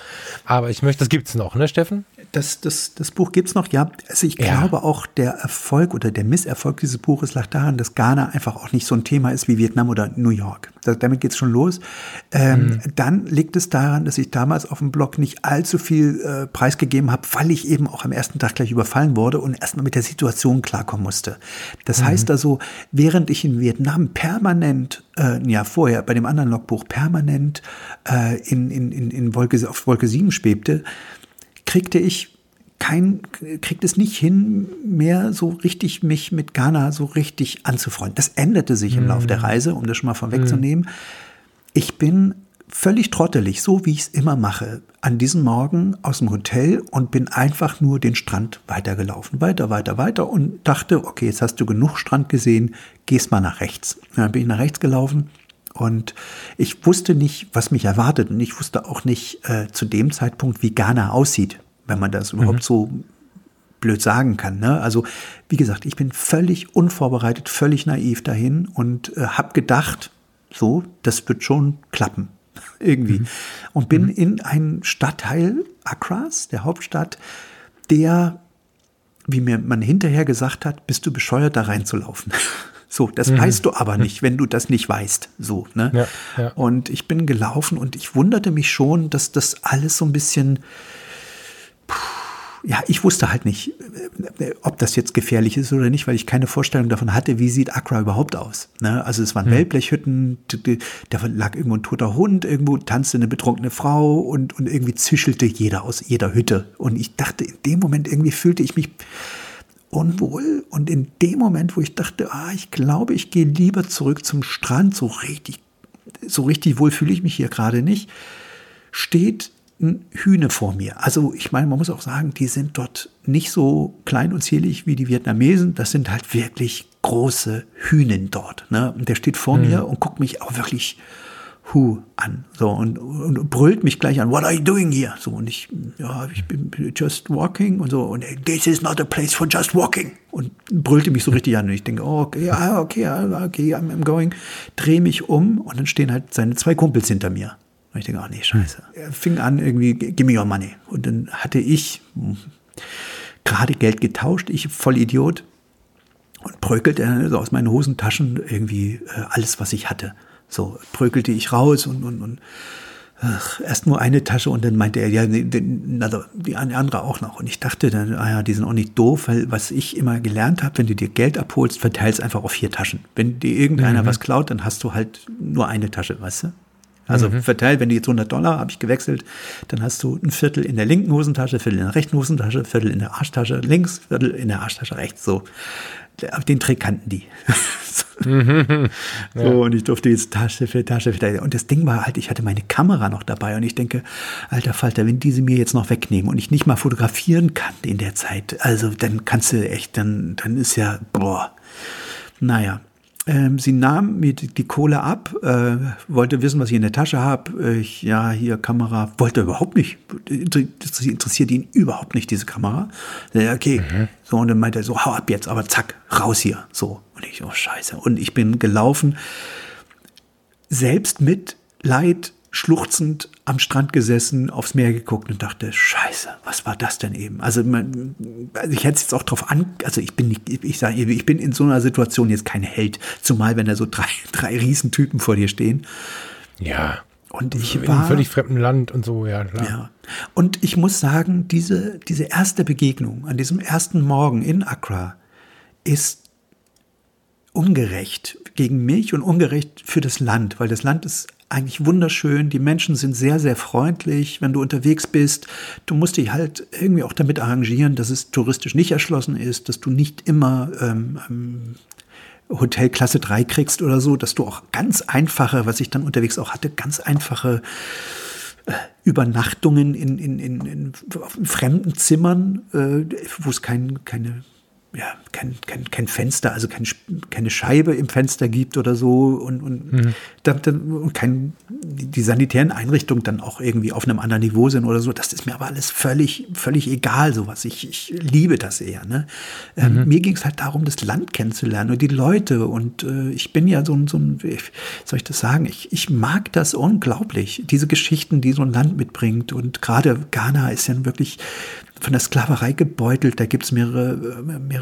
Aber ich möchte, das gibt's noch, ne, Steffen? Das, das, das Buch gibt's noch, ja. Also ich Ja. glaube auch, der Erfolg oder der Misserfolg dieses Buches lag daran, dass Ghana einfach auch nicht so ein Thema ist wie Vietnam oder New York. Da, damit geht's schon los. Ähm, Dann liegt es daran, dass ich damals auf dem Blog nicht allzu viel äh, preisgegeben habe, weil ich eben auch am ersten Tag gleich überfallen wurde und erstmal mit der Situation klarkommen musste. Das heißt also, während ich in Vietnam permanent, äh, ja vorher bei dem anderen Logbuch permanent äh, in, in, in, in Wolke, auf Wolke 7 schwebte, kriegte ich kein, kriegt es nicht hin, mehr so richtig mich mit Ghana so richtig anzufreunden. Das änderte sich im Laufe der mhm. Reise, um das schon mal vorwegzunehmen. Ich bin völlig trottelig, so wie ich es immer mache, an diesem Morgen aus dem Hotel und bin einfach nur den Strand weitergelaufen. Weiter, weiter, weiter und dachte, okay, jetzt hast du genug Strand gesehen, gehst mal nach rechts. Dann bin ich nach rechts gelaufen und ich wusste nicht, was mich erwartet und ich wusste auch nicht äh, zu dem Zeitpunkt, wie Ghana aussieht, wenn man das mhm. überhaupt so blöd sagen kann. Ne? Also wie gesagt, ich bin völlig unvorbereitet, völlig naiv dahin und äh, habe gedacht, so, das wird schon klappen irgendwie. Mhm. Und bin mhm. in einen Stadtteil Accras, der Hauptstadt, der, wie mir man hinterher gesagt hat, bist du bescheuert, da reinzulaufen. So, das mhm. weißt du aber nicht, wenn du das nicht weißt. So, ne? Ja, ja. Und ich bin gelaufen und ich wunderte mich schon, dass das alles so ein bisschen. Ja, ich wusste halt nicht, äh, ob das jetzt gefährlich ist oder nicht, weil ich keine Vorstellung davon hatte, wie sieht Accra überhaupt aus. Ne? Also es waren hm. Wellblechhütten, da lag irgendwo ein toter Hund, irgendwo tanzte eine betrunkene Frau und, und irgendwie zischelte jeder aus jeder Hütte. Und ich dachte, in dem Moment irgendwie fühlte ich mich unwohl. Und in dem Moment, wo ich dachte, ah, ich glaube, ich gehe lieber zurück zum Strand, so richtig, so richtig wohl fühle ich mich hier gerade nicht, steht Hühne vor mir. Also ich meine, man muss auch sagen, die sind dort nicht so klein und zierlich wie die Vietnamesen. Das sind halt wirklich große Hühnen dort. Ne? Und der steht vor mhm. mir und guckt mich auch wirklich Hu an. So und, und, brüllt mich gleich an, what are you doing here? So und ich, ja, ich bin just walking und so und this is not a place for just walking. Und brüllte mich so richtig an und ich denke, oh, okay, okay, okay, I'm, I'm going. Drehe mich um und dann stehen halt seine zwei Kumpels hinter mir. Und ich denke, ach nee, scheiße. Er fing an irgendwie, give me your money. Und dann hatte ich hm, gerade Geld getauscht, ich voll Idiot. Und brökelte so aus meinen Hosentaschen irgendwie äh, alles, was ich hatte. So brökelte ich raus und, und, und ach, erst nur eine Tasche und dann meinte er, ja, die, also die andere auch noch. Und ich dachte dann, ah ja, die sind auch nicht doof, weil was ich immer gelernt habe, wenn du dir Geld abholst, verteilst einfach auf vier Taschen. Wenn dir irgendeiner mhm. was klaut, dann hast du halt nur eine Tasche, weißt du? Also mhm. verteilt, wenn du jetzt 100 Dollar, habe ich gewechselt, dann hast du ein Viertel in der linken Hosentasche, Viertel in der rechten Hosentasche, Viertel in der Arschtasche links, Viertel in der Arschtasche rechts. So, den Trick kannten die. mhm. ja. So, und ich durfte jetzt Tasche für Tasche für Tasche. Und das Ding war halt, ich hatte meine Kamera noch dabei und ich denke, alter Falter, wenn diese mir jetzt noch wegnehmen und ich nicht mal fotografieren kann in der Zeit, also dann kannst du echt, dann, dann ist ja, boah. Naja, ähm, sie nahm mir die, die Kohle ab, äh, wollte wissen, was ich in der Tasche habe. Ich, ja, hier Kamera, wollte überhaupt nicht. Das interessiert ihn überhaupt nicht, diese Kamera. Ja, okay. Mhm. So, und dann meinte er so, hau ab jetzt, aber zack, raus hier. So. Und ich, oh Scheiße. Und ich bin gelaufen, selbst mit Leid, schluchzend am Strand gesessen, aufs Meer geguckt und dachte, scheiße, was war das denn eben? Also, man, also ich hätte es jetzt auch drauf an, also ich bin nicht, ich sage, ich bin in so einer Situation jetzt kein Held, zumal wenn da so drei, drei Riesentypen vor dir stehen. Ja. Und ich in war. In einem völlig fremden Land und so, ja, klar. Ja. Und ich muss sagen, diese, diese erste Begegnung an diesem ersten Morgen in Accra ist ungerecht gegen mich und ungerecht für das Land, weil das Land ist eigentlich wunderschön. Die Menschen sind sehr, sehr freundlich, wenn du unterwegs bist. Du musst dich halt irgendwie auch damit arrangieren, dass es touristisch nicht erschlossen ist, dass du nicht immer ähm, ähm Hotel Klasse 3 kriegst oder so, dass du auch ganz einfache, was ich dann unterwegs auch hatte, ganz einfache äh, Übernachtungen in, in, in, in fremden Zimmern, äh, wo es kein, keine ja, kein, kein, kein Fenster, also kein, keine Scheibe im Fenster gibt oder so und, und, mhm. dann, dann, kein, die sanitären Einrichtungen dann auch irgendwie auf einem anderen Niveau sind oder so. Das ist mir aber alles völlig, völlig egal, sowas. Ich, ich liebe das eher. Ne? Ähm, mhm. mir ging es halt darum, das Land kennenzulernen und die Leute. Und äh, ich bin ja so ein, so ein, wie soll ich das sagen? Ich, ich mag das unglaublich, diese Geschichten, die so ein Land mitbringt. Und gerade Ghana ist ja wirklich von der Sklaverei gebeutelt. Da gibt es mehrere, mehrere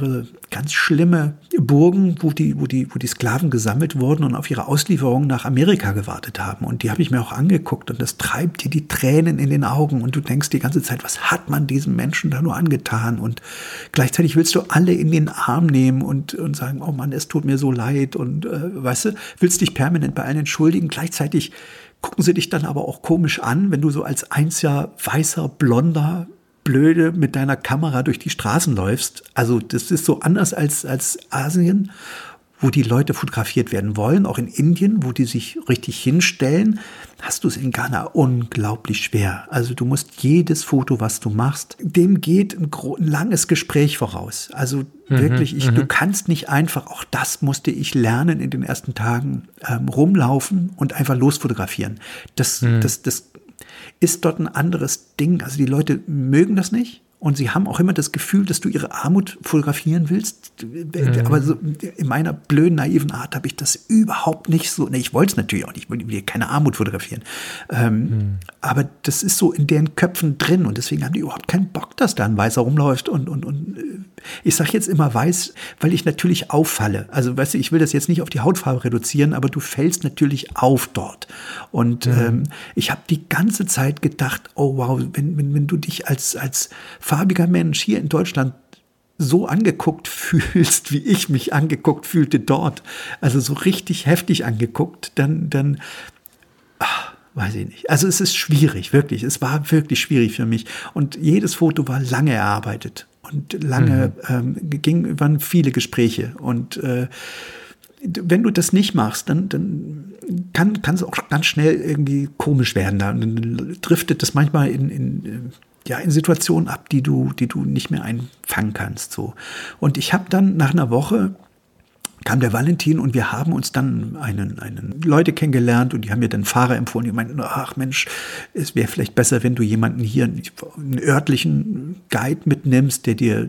ganz schlimme Burgen, wo die, wo, die, wo die Sklaven gesammelt wurden und auf ihre Auslieferung nach Amerika gewartet haben. Und die habe ich mir auch angeguckt und das treibt dir die Tränen in den Augen und du denkst die ganze Zeit, was hat man diesen Menschen da nur angetan? Und gleichzeitig willst du alle in den Arm nehmen und, und sagen, oh Mann, es tut mir so leid und äh, weißt du, willst dich permanent bei allen entschuldigen. Gleichzeitig gucken sie dich dann aber auch komisch an, wenn du so als einziger weißer, blonder blöde mit deiner Kamera durch die Straßen läufst. Also das ist so anders als, als Asien wo die Leute fotografiert werden wollen, auch in Indien, wo die sich richtig hinstellen, hast du es in Ghana unglaublich schwer. Also du musst jedes Foto, was du machst, dem geht ein, ein langes Gespräch voraus. Also mhm, wirklich, ich, du mhm. kannst nicht einfach, auch das musste ich lernen in den ersten Tagen, ähm, rumlaufen und einfach losfotografieren. Das, mhm. das, das ist dort ein anderes Ding. Also die Leute mögen das nicht. Und sie haben auch immer das Gefühl, dass du ihre Armut fotografieren willst. Mhm. Aber so in meiner blöden, naiven Art habe ich das überhaupt nicht so. Nee, ich wollte es natürlich auch nicht. Ich will keine Armut fotografieren. Ähm, mhm. Aber das ist so in deren Köpfen drin. Und deswegen haben die überhaupt keinen Bock, dass da ein Weißer rumläuft. Und, und, und äh, ich sage jetzt immer weiß, weil ich natürlich auffalle. Also, weißt du, ich will das jetzt nicht auf die Hautfarbe reduzieren, aber du fällst natürlich auf dort. Und mhm. ähm, ich habe die ganze Zeit gedacht, oh wow, wenn, wenn, wenn du dich als, als farbiger Mensch hier in Deutschland so angeguckt fühlst, wie ich mich angeguckt fühlte dort, also so richtig heftig angeguckt, dann, dann, ach, weiß ich nicht. Also es ist schwierig, wirklich. Es war wirklich schwierig für mich. Und jedes Foto war lange erarbeitet und lange mhm. ähm, ging, waren viele Gespräche. Und äh, wenn du das nicht machst, dann, dann kann, kann es auch ganz schnell irgendwie komisch werden. Dann driftet das manchmal in, in ja, in Situationen ab, die du, die du nicht mehr einfangen kannst. So. Und ich habe dann nach einer Woche kam der Valentin und wir haben uns dann einen, einen Leute kennengelernt und die haben mir dann Fahrer empfohlen. Die meinten, ach Mensch, es wäre vielleicht besser, wenn du jemanden hier, einen örtlichen Guide mitnimmst, der dir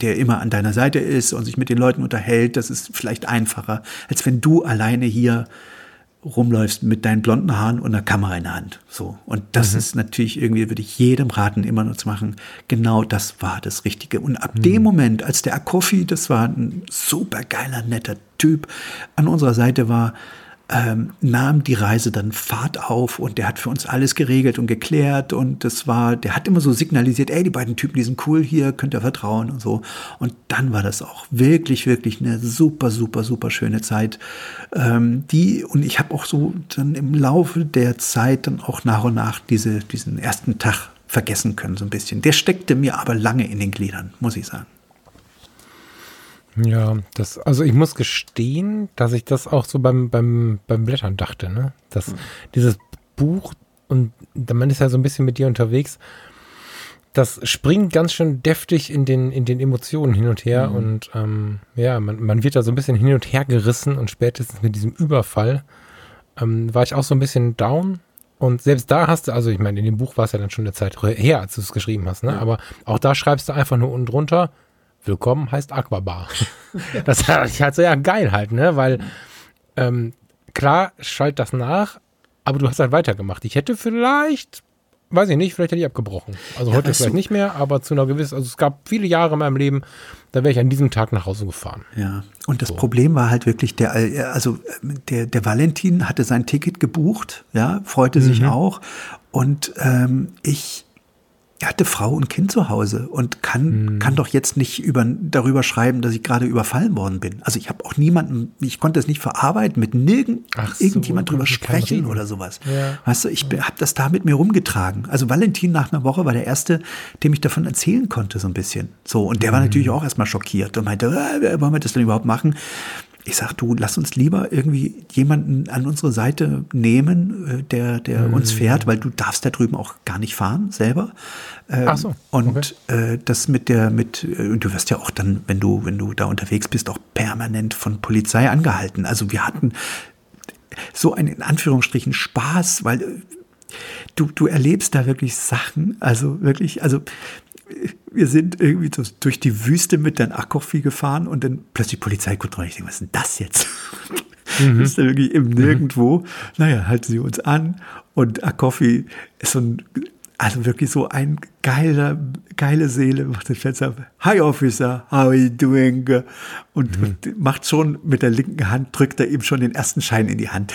der immer an deiner Seite ist und sich mit den Leuten unterhält, das ist vielleicht einfacher, als wenn du alleine hier rumläufst mit deinen blonden Haaren und einer Kamera in der Hand. So. Und das mhm. ist natürlich irgendwie, würde ich jedem raten, immer nur zu machen. Genau das war das Richtige. Und ab mhm. dem Moment, als der Akofi, das war ein super geiler, netter Typ, an unserer Seite war, ähm, nahm die Reise dann Fahrt auf und der hat für uns alles geregelt und geklärt und das war, der hat immer so signalisiert, ey, die beiden Typen, die sind cool hier, könnt ihr vertrauen und so. Und dann war das auch wirklich, wirklich eine super, super, super schöne Zeit. Ähm, die, und ich habe auch so dann im Laufe der Zeit dann auch nach und nach diese, diesen ersten Tag vergessen können, so ein bisschen. Der steckte mir aber lange in den Gliedern, muss ich sagen. Ja, das, also ich muss gestehen, dass ich das auch so beim, beim, beim Blättern dachte, ne? Dass mhm. dieses Buch, und man ist ja so ein bisschen mit dir unterwegs, das springt ganz schön deftig in den, in den Emotionen hin und her mhm. und ähm, ja, man, man wird da so ein bisschen hin und her gerissen und spätestens mit diesem Überfall ähm, war ich auch so ein bisschen down. Und selbst da hast du, also ich meine, in dem Buch war es ja dann schon eine Zeit her, als du es geschrieben hast, ne? Ja. Aber auch da schreibst du einfach nur unten drunter, Willkommen heißt Aquabar. das ist halt so ja geil halt, ne? Weil ähm, klar, schalt das nach, aber du hast halt weitergemacht. Ich hätte vielleicht, weiß ich nicht, vielleicht hätte ich abgebrochen. Also ja, heute vielleicht du? nicht mehr, aber zu einer gewissen, also es gab viele Jahre in meinem Leben, da wäre ich an diesem Tag nach Hause gefahren. Ja, und das so. Problem war halt wirklich, der, also der, der Valentin hatte sein Ticket gebucht, ja, freute sich mhm. auch. Und ähm, ich er hatte Frau und Kind zu Hause und kann, mhm. kann doch jetzt nicht über, darüber schreiben, dass ich gerade überfallen worden bin. Also ich habe auch niemanden, ich konnte es nicht verarbeiten, mit nirgend, Ach irgendjemand drüber sprechen oder sowas. Ja. Weißt du, ich ja. habe das da mit mir rumgetragen. Also Valentin nach einer Woche war der Erste, dem ich davon erzählen konnte, so ein bisschen. So, und der mhm. war natürlich auch erstmal schockiert und meinte, äh, wollen wir das denn überhaupt machen? Ich sag du, lass uns lieber irgendwie jemanden an unsere Seite nehmen, äh, der, der mhm. uns fährt, weil du darfst da drüben auch gar nicht fahren selber. Ähm, Ach so. Und okay. äh, das mit der, mit, äh, du wirst ja auch dann, wenn du, wenn du da unterwegs bist, auch permanent von Polizei angehalten. Also wir hatten so einen in Anführungsstrichen Spaß, weil äh, du, du erlebst da wirklich Sachen, also wirklich, also wir sind irgendwie so durch die Wüste mit den Akkofi gefahren und dann plötzlich Polizeikontrolle. Ich denke, was ist denn das jetzt? Mhm. ist dann wirklich im Nirgendwo. Mhm. Naja, halten sie uns an und Akkofi ist so ein, also wirklich so ein geiler, geile Seele, macht das Fenster Hi Officer, how are you doing? Und, mhm. und, macht schon mit der linken Hand, drückt er ihm schon den ersten Schein in die Hand.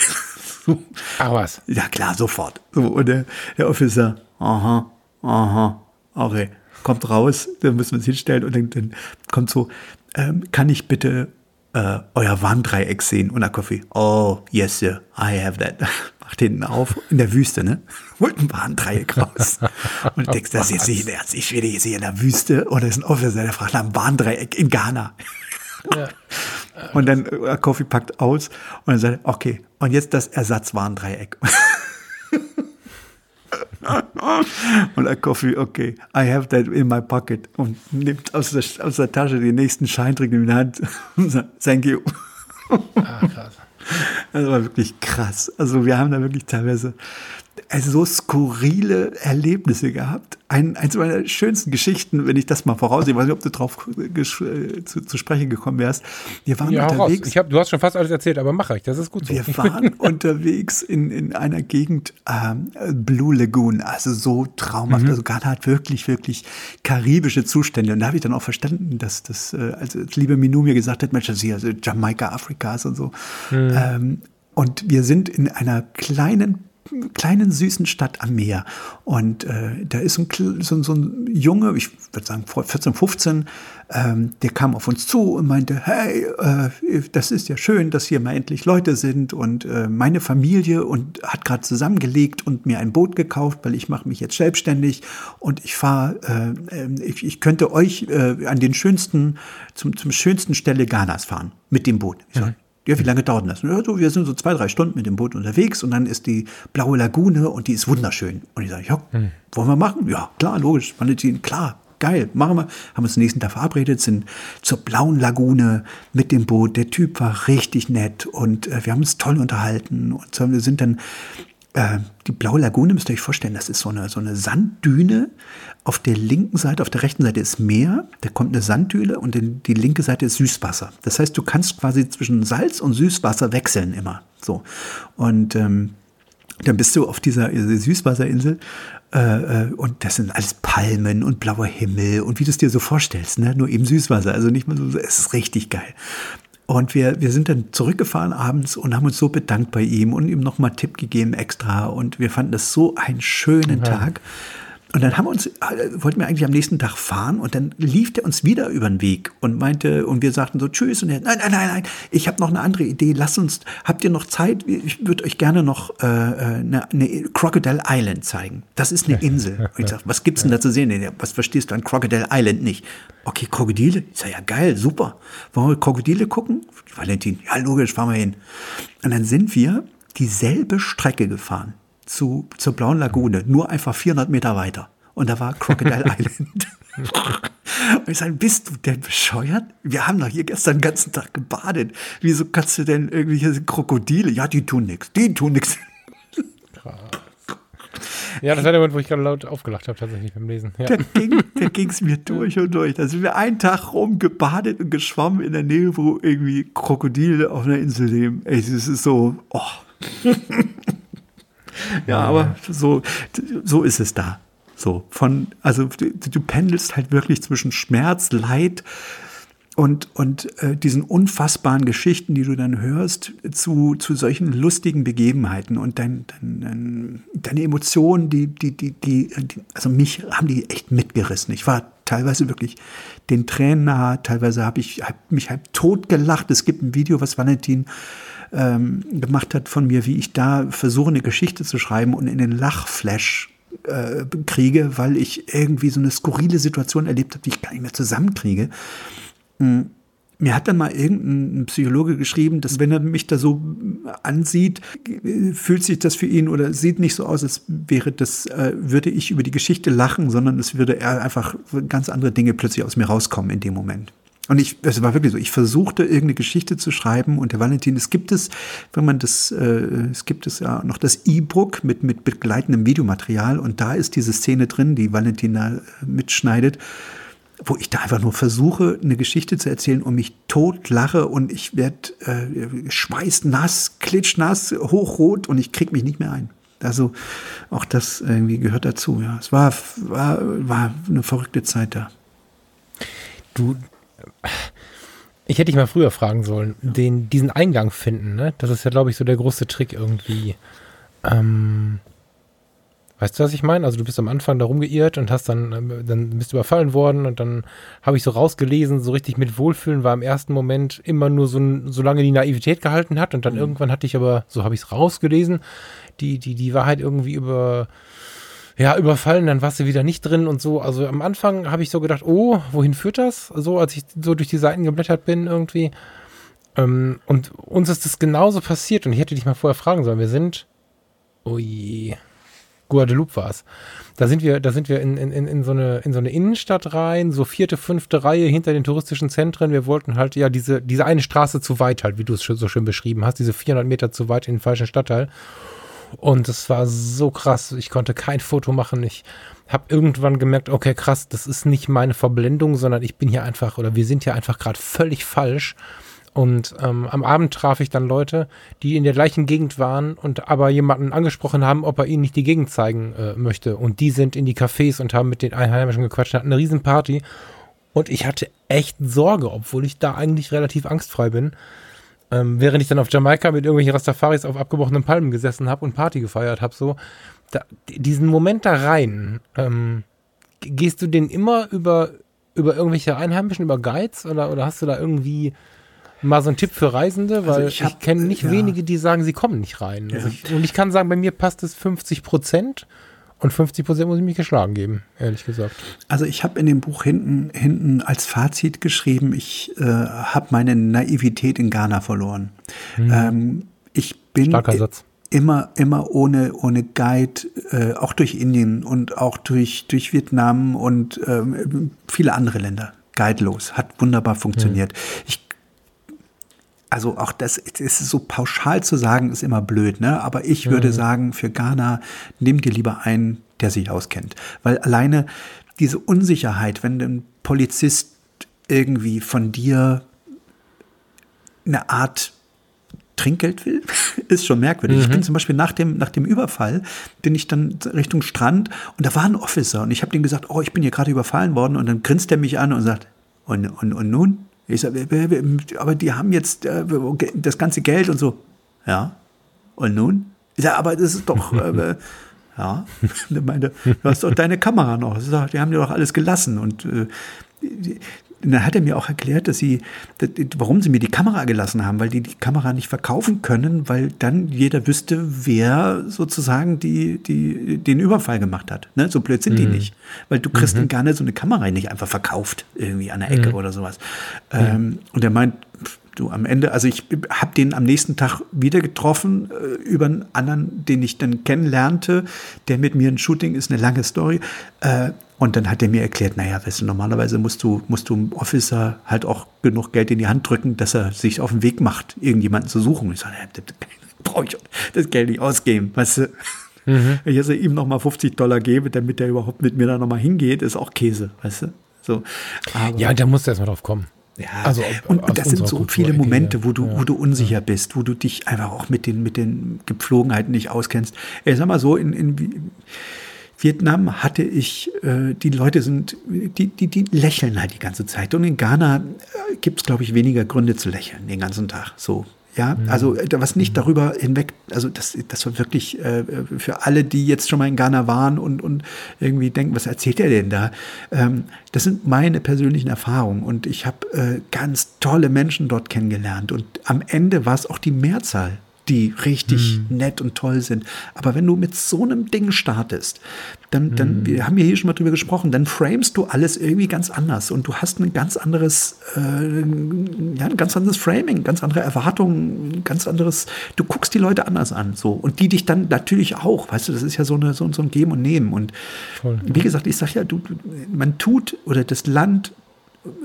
Ach was? Ja klar, sofort. So, und der, der Officer, aha, aha, okay kommt raus, dann müssen wir uns hinstellen und dann, dann kommt so, ähm, kann ich bitte äh, euer Warndreieck sehen? Und Akofi, oh, yes, sir, I have that. Macht hinten auf, in der Wüste, ne? Holt ein Warndreieck raus. Und du denkst, das ist jetzt nicht ernst. Ich werde jetzt hier in der Wüste oder ist ein Officer, der fragt nach einem Warndreieck in Ghana. Ja. Und dann äh, Kofi packt aus und dann sagt okay, und jetzt das Ersatzwarndreieck. und der Kofi, okay, I have that in my pocket und nimmt aus der, aus der Tasche den nächsten Scheindruck in die Hand und sagt, thank you. Ah, krass. Das war wirklich krass. Also wir haben da wirklich teilweise also so skurrile Erlebnisse gehabt. Ein, eins meiner schönsten Geschichten, wenn ich das mal voraussehe, weiß nicht, ob du drauf äh, zu, zu sprechen gekommen wärst. Wir waren ja, unterwegs. Ich hab, du hast schon fast alles erzählt, aber mach ich, das ist gut so. Wir waren unterwegs in, in einer Gegend, ähm, Blue Lagoon, also so traumhaft. Mhm. Also Ghana hat wirklich, wirklich karibische Zustände. Und da habe ich dann auch verstanden, dass das, äh, als, als liebe Minou mir gesagt hat, Mensch, das ist hier also Jamaika Afrikas und so. Mhm. Ähm, und wir sind in einer kleinen kleinen süßen Stadt am Meer. Und äh, da ist ein, so, so, ein Junge, ich würde sagen 14, 15, ähm, der kam auf uns zu und meinte, hey, äh, das ist ja schön, dass hier mal endlich Leute sind und äh, meine Familie und hat gerade zusammengelegt und mir ein Boot gekauft, weil ich mache mich jetzt selbstständig und ich fahre, äh, ähm, ich, ich, könnte euch äh, an den schönsten, zum, zum schönsten Stelle Ghanas fahren mit dem Boot. Ich sag, ja, wie lange dauert das? Ja, so, wir sind so zwei, drei Stunden mit dem Boot unterwegs und dann ist die blaue Lagune und die ist wunderschön. Und ich sage, ja, hm. wollen wir machen? Ja, klar, logisch. Valentin, klar, geil, machen wir. Haben uns den nächsten Tag verabredet, sind zur blauen Lagune mit dem Boot. Der Typ war richtig nett und äh, wir haben uns toll unterhalten und so, wir sind dann äh, die blaue Lagune, müsst ihr euch vorstellen, das ist so eine, so eine Sanddüne. Auf der linken Seite, auf der rechten Seite ist Meer, da kommt eine Sanddüne und die linke Seite ist Süßwasser. Das heißt, du kannst quasi zwischen Salz und Süßwasser wechseln immer. So. Und ähm, dann bist du auf dieser Süßwasserinsel äh, äh, und das sind alles Palmen und blauer Himmel und wie du es dir so vorstellst, ne? nur eben Süßwasser, also nicht mal so, es ist richtig geil. Und wir, wir sind dann zurückgefahren abends und haben uns so bedankt bei ihm und ihm nochmal Tipp gegeben extra. Und wir fanden das so einen schönen ja. Tag. Und dann haben wir uns, äh, wollten wir eigentlich am nächsten Tag fahren und dann lief der uns wieder über den Weg und meinte, und wir sagten so Tschüss und er, nein, nein, nein, nein, ich habe noch eine andere Idee, lasst uns, habt ihr noch Zeit? Ich würde euch gerne noch äh, äh, eine, eine Crocodile Island zeigen. Das ist eine Insel. Und ich sag, was gibt's denn da zu sehen? Was verstehst du an Crocodile Island nicht? Okay, Krokodile? Ich sag, ja geil, super. Wollen wir Krokodile gucken? Valentin, ja logisch, fahren wir hin. Und dann sind wir dieselbe Strecke gefahren zu, zur Blauen Lagune, nur einfach 400 Meter weiter. Und da war Crocodile Island. Und ich sage, bist du denn bescheuert? Wir haben doch hier gestern den ganzen Tag gebadet. Wieso kannst du denn irgendwelche Krokodile? Ja, die tun nichts. Die tun nichts. Ja, das war der Moment, wo ich gerade laut aufgelacht habe, tatsächlich beim Lesen. Ja. Da ging es mir durch und durch. Da sind wir einen Tag rum gebadet und geschwommen in der Nähe, wo irgendwie Krokodile auf einer Insel leben. Ey, das ist so, oh. ja, aber so, so ist es da. So, von, also du, du pendelst halt wirklich zwischen Schmerz, Leid und, und äh, diesen unfassbaren Geschichten, die du dann hörst, zu, zu solchen lustigen Begebenheiten und dein, dein, deine Emotionen, die, die, die, die, also mich haben die echt mitgerissen. Ich war teilweise wirklich den Tränen nahe, teilweise habe ich hab mich halt tot gelacht. Es gibt ein Video, was Valentin ähm, gemacht hat von mir, wie ich da versuche, eine Geschichte zu schreiben und in den Lachflash äh, kriege, weil ich irgendwie so eine skurrile Situation erlebt habe, die ich gar nicht mehr zusammenkriege. Hm. Mir hat dann mal irgendein Psychologe geschrieben, dass wenn er mich da so ansieht, fühlt sich das für ihn oder sieht nicht so aus, als wäre das, äh, würde ich über die Geschichte lachen, sondern es würde er einfach ganz andere Dinge plötzlich aus mir rauskommen in dem Moment. Und ich, es war wirklich so, ich versuchte irgendeine Geschichte zu schreiben und der Valentin, es gibt es, wenn man das, äh, es gibt es ja noch das E-Book mit, mit begleitendem Videomaterial und da ist diese Szene drin, die Valentin da mitschneidet, wo ich da einfach nur versuche, eine Geschichte zu erzählen und mich tot lache und ich werde äh, schweißnass, klitschnass, hochrot und ich krieg mich nicht mehr ein. Also auch das irgendwie gehört dazu. Ja, es war, war, war eine verrückte Zeit da. Du, ich hätte dich mal früher fragen sollen, den, diesen Eingang finden, ne? Das ist ja, glaube ich, so der große Trick irgendwie. Ähm, Weißt du, was ich meine? Also du bist am Anfang da rumgeirrt und hast dann, ähm, dann bist du überfallen worden und dann habe ich so rausgelesen, so richtig mit Wohlfühlen war im ersten Moment immer nur so, solange die Naivität gehalten hat und dann mhm. irgendwann hatte ich aber, so habe ich es rausgelesen, die, die, die Wahrheit irgendwie über, ja, überfallen, dann warst du wieder nicht drin und so. Also am Anfang habe ich so gedacht, oh, wohin führt das? So, als ich so durch die Seiten geblättert bin irgendwie. Ähm, und uns ist das genauso passiert und ich hätte dich mal vorher fragen sollen. Wir sind, oh je, Guadeloupe war es. Da sind wir, da sind wir in, in, in, so eine, in so eine Innenstadt rein, so vierte, fünfte Reihe hinter den touristischen Zentren. Wir wollten halt ja diese, diese eine Straße zu weit halt, wie du es so schön beschrieben hast, diese 400 Meter zu weit in den falschen Stadtteil. Und es war so krass. Ich konnte kein Foto machen. Ich habe irgendwann gemerkt, okay, krass, das ist nicht meine Verblendung, sondern ich bin hier einfach oder wir sind hier einfach gerade völlig falsch. Und ähm, am Abend traf ich dann Leute, die in der gleichen Gegend waren und aber jemanden angesprochen haben, ob er ihnen nicht die Gegend zeigen äh, möchte. Und die sind in die Cafés und haben mit den Einheimischen gequatscht, hatten eine Riesenparty. Und ich hatte echt Sorge, obwohl ich da eigentlich relativ angstfrei bin. Ähm, während ich dann auf Jamaika mit irgendwelchen Rastafaris auf abgebrochenen Palmen gesessen habe und Party gefeiert habe, so, da, diesen Moment da rein, ähm, gehst du den immer über, über irgendwelche Einheimischen, über Guides oder, oder hast du da irgendwie mal so ein Tipp für Reisende, also weil also ich, ich kenne nicht ja. wenige, die sagen, sie kommen nicht rein. Also ja. ich, und ich kann sagen, bei mir passt es 50 Prozent. Und 50 Prozent muss ich mich geschlagen geben, ehrlich gesagt. Also ich habe in dem Buch hinten, hinten als Fazit geschrieben, ich äh, habe meine Naivität in Ghana verloren. Hm. Ähm, ich bin immer, immer ohne, ohne Guide, äh, auch durch Indien und auch durch, durch Vietnam und ähm, viele andere Länder. Guidelos, hat wunderbar funktioniert. Hm. Ich also auch das ist so pauschal zu sagen, ist immer blöd, ne? Aber ich würde mhm. sagen, für Ghana, nimm dir lieber einen, der sich auskennt. Weil alleine diese Unsicherheit, wenn ein Polizist irgendwie von dir eine Art Trinkgeld will, ist schon merkwürdig. Mhm. Ich bin mhm. zum Beispiel nach dem, nach dem Überfall, bin ich dann Richtung Strand und da war ein Officer und ich habe dem gesagt, oh, ich bin hier gerade überfallen worden und dann grinst er mich an und sagt, und, und, und nun? Ich sage, aber die haben jetzt äh, das ganze Geld und so. Ja. Und nun? Ich sage, aber das ist doch, äh, ja. meine, du hast doch deine Kamera noch. Die haben dir doch alles gelassen. Und äh, dann hat er mir auch erklärt, dass sie, warum sie mir die Kamera gelassen haben, weil die die Kamera nicht verkaufen können, weil dann jeder wüsste, wer sozusagen die, die, den Überfall gemacht hat. Ne? So blöd sind mhm. die nicht. Weil du kriegst mhm. gerne so eine Kamera nicht einfach verkauft, irgendwie an der Ecke mhm. oder sowas. Ähm, und er meint, du am Ende, also ich habe den am nächsten Tag wieder getroffen äh, über einen anderen, den ich dann kennenlernte, der mit mir ein Shooting ist, eine lange Story. Äh, und dann hat er mir erklärt, naja, weißt du, normalerweise musst du, musst du einem Officer halt auch genug Geld in die Hand drücken, dass er sich auf den Weg macht, irgendjemanden zu suchen. Ich sage, das brauche ich das Geld nicht ausgeben, weißt du. Mhm. Wenn ich also ihm nochmal 50 Dollar gebe, damit er überhaupt mit mir da nochmal hingeht, ist auch Käse, weißt du. So, ja, da musst du erstmal drauf kommen. Ja, also und, und das sind so Kultur viele Momente, wo du, ja. wo du unsicher bist, wo du dich einfach auch mit den, mit den Gepflogenheiten nicht auskennst. Ich sag mal so, in, in Vietnam hatte ich, äh, die Leute sind, die, die, die lächeln halt die ganze Zeit. Und in Ghana äh, gibt es, glaube ich, weniger Gründe zu lächeln den ganzen Tag. So. Ja, mhm. also äh, was nicht mhm. darüber hinweg, also das, das war wirklich äh, für alle, die jetzt schon mal in Ghana waren und, und irgendwie denken, was erzählt er denn da? Ähm, das sind meine persönlichen Erfahrungen und ich habe äh, ganz tolle Menschen dort kennengelernt und am Ende war es auch die Mehrzahl die richtig mhm. nett und toll sind. Aber wenn du mit so einem Ding startest, dann, dann mhm. wir haben ja hier schon mal drüber gesprochen, dann framest du alles irgendwie ganz anders und du hast ein ganz anderes, äh, ja, ein ganz anderes Framing, ganz andere Erwartungen, ganz anderes, du guckst die Leute anders an, so. Und die dich dann natürlich auch, weißt du, das ist ja so, eine, so, so ein Geben und Nehmen. Und Voll, wie gesagt, ich sag ja, du, man tut oder das Land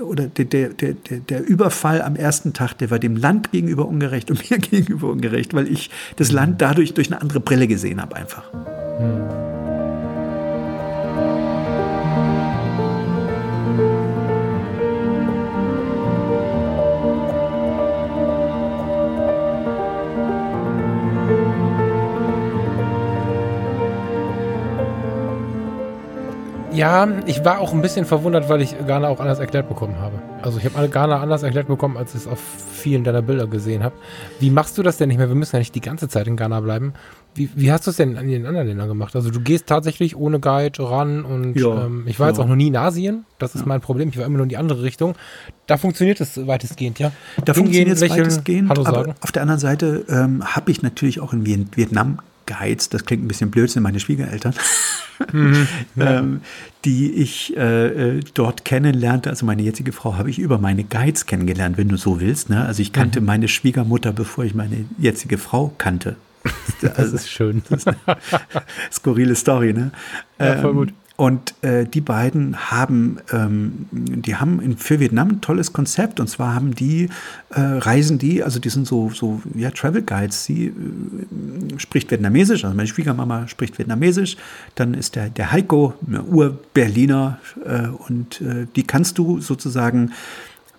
oder der, der, der, der Überfall am ersten Tag, der war dem Land gegenüber ungerecht und mir gegenüber ungerecht, weil ich das Land dadurch durch eine andere Brille gesehen habe einfach. Hm. Ja, ich war auch ein bisschen verwundert, weil ich Ghana auch anders erklärt bekommen habe. Also ich habe Ghana anders erklärt bekommen, als ich es auf vielen deiner Bilder gesehen habe. Wie machst du das denn nicht mehr? Wir müssen ja nicht die ganze Zeit in Ghana bleiben. Wie, wie hast du es denn in den anderen Ländern gemacht? Also du gehst tatsächlich ohne Guide ran und Ja, ähm, ich war jetzt ja. auch noch nie in Asien. Das ist mein Problem. Ich war immer nur in die andere Richtung. Da funktioniert es weitestgehend, ja. Da funktioniert es weitestgehend, Hallo aber sagen. auf der anderen Seite ähm, habe ich natürlich auch in Vietnam Guides, das klingt ein bisschen blöd, sind meine Schwiegereltern, ähm, die ich äh, äh, dort kennenlernte. Also meine jetzige Frau habe ich über meine Guides kennengelernt, wenn du so willst. Ne? Also ich kannte meine Schwiegermutter, bevor ich meine jetzige Frau kannte. Das Also, ist schön. skurrile Story, ne? Ja, voll gut. Und äh, die beiden haben, ähm, die haben in, für Vietnam ein tolles Konzept. Und zwar haben die, äh, reisen die, also die sind so, so ja, Travel Guides. Sie äh, spricht Vietnamesisch, also meine Schwiegermama spricht Vietnamesisch. Dann ist der, der Heiko, ein Ur-Berliner. Äh, und äh, die kannst du sozusagen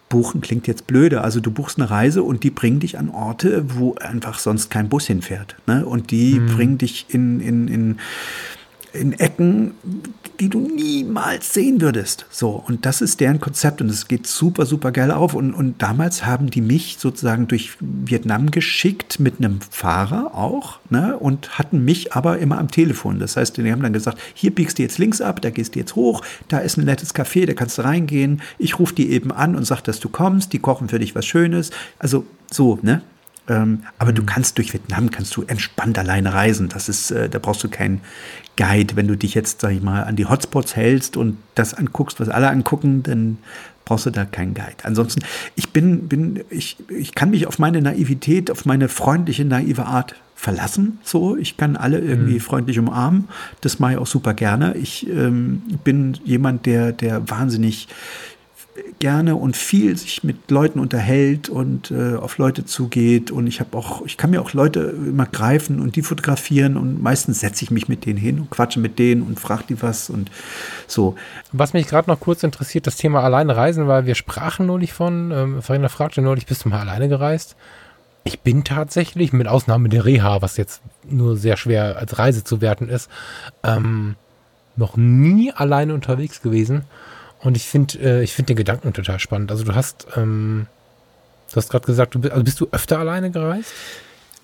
buchen klingt jetzt blöde. Also du buchst eine Reise und die bringen dich an Orte, wo einfach sonst kein Bus hinfährt. Ne? Und die bringen dich in, in, in, in Ecken, die du niemals sehen würdest. So, und das ist deren Konzept und es geht super, super geil auf. Und, und damals haben die mich sozusagen durch Vietnam geschickt mit einem Fahrer auch, ne? Und hatten mich aber immer am Telefon. Das heißt, die haben dann gesagt, hier biegst du jetzt links ab, da gehst du jetzt hoch, da ist ein nettes Café, da kannst du reingehen. Ich rufe die eben an und sag, dass du kommst, die kochen für dich was Schönes. Also so, ne? Ähm, aber du kannst durch Vietnam kannst du entspannt alleine reisen. Das ist, äh, da brauchst du keinen Guide. Wenn du dich jetzt, sag ich mal, an die Hotspots hältst und das anguckst, was alle angucken, dann brauchst du da keinen Guide. Ansonsten, ich bin, bin, ich, ich kann mich auf meine Naivität, auf meine freundliche, naive Art verlassen. So, ich kann alle irgendwie freundlich umarmen. Das mache ich auch super gerne. Ich ähm, bin jemand, der, der wahnsinnig gerne und viel sich mit Leuten unterhält und äh, auf Leute zugeht und ich habe auch ich kann mir auch Leute immer greifen und die fotografieren und meistens setze ich mich mit denen hin und quatsche mit denen und frage die was und so Was mich gerade noch kurz interessiert, das Thema alleine reisen, weil wir sprachen neulich von, ähm, Farina fragte neulich, bist du mal alleine gereist? Ich bin tatsächlich, mit Ausnahme der Reha, was jetzt nur sehr schwer als Reise zu werten ist, ähm, noch nie alleine unterwegs gewesen. Und ich finde äh, ich finde den Gedanken total spannend. Also du hast, ähm, du hast gerade gesagt, du bist, also bist du öfter alleine gereist?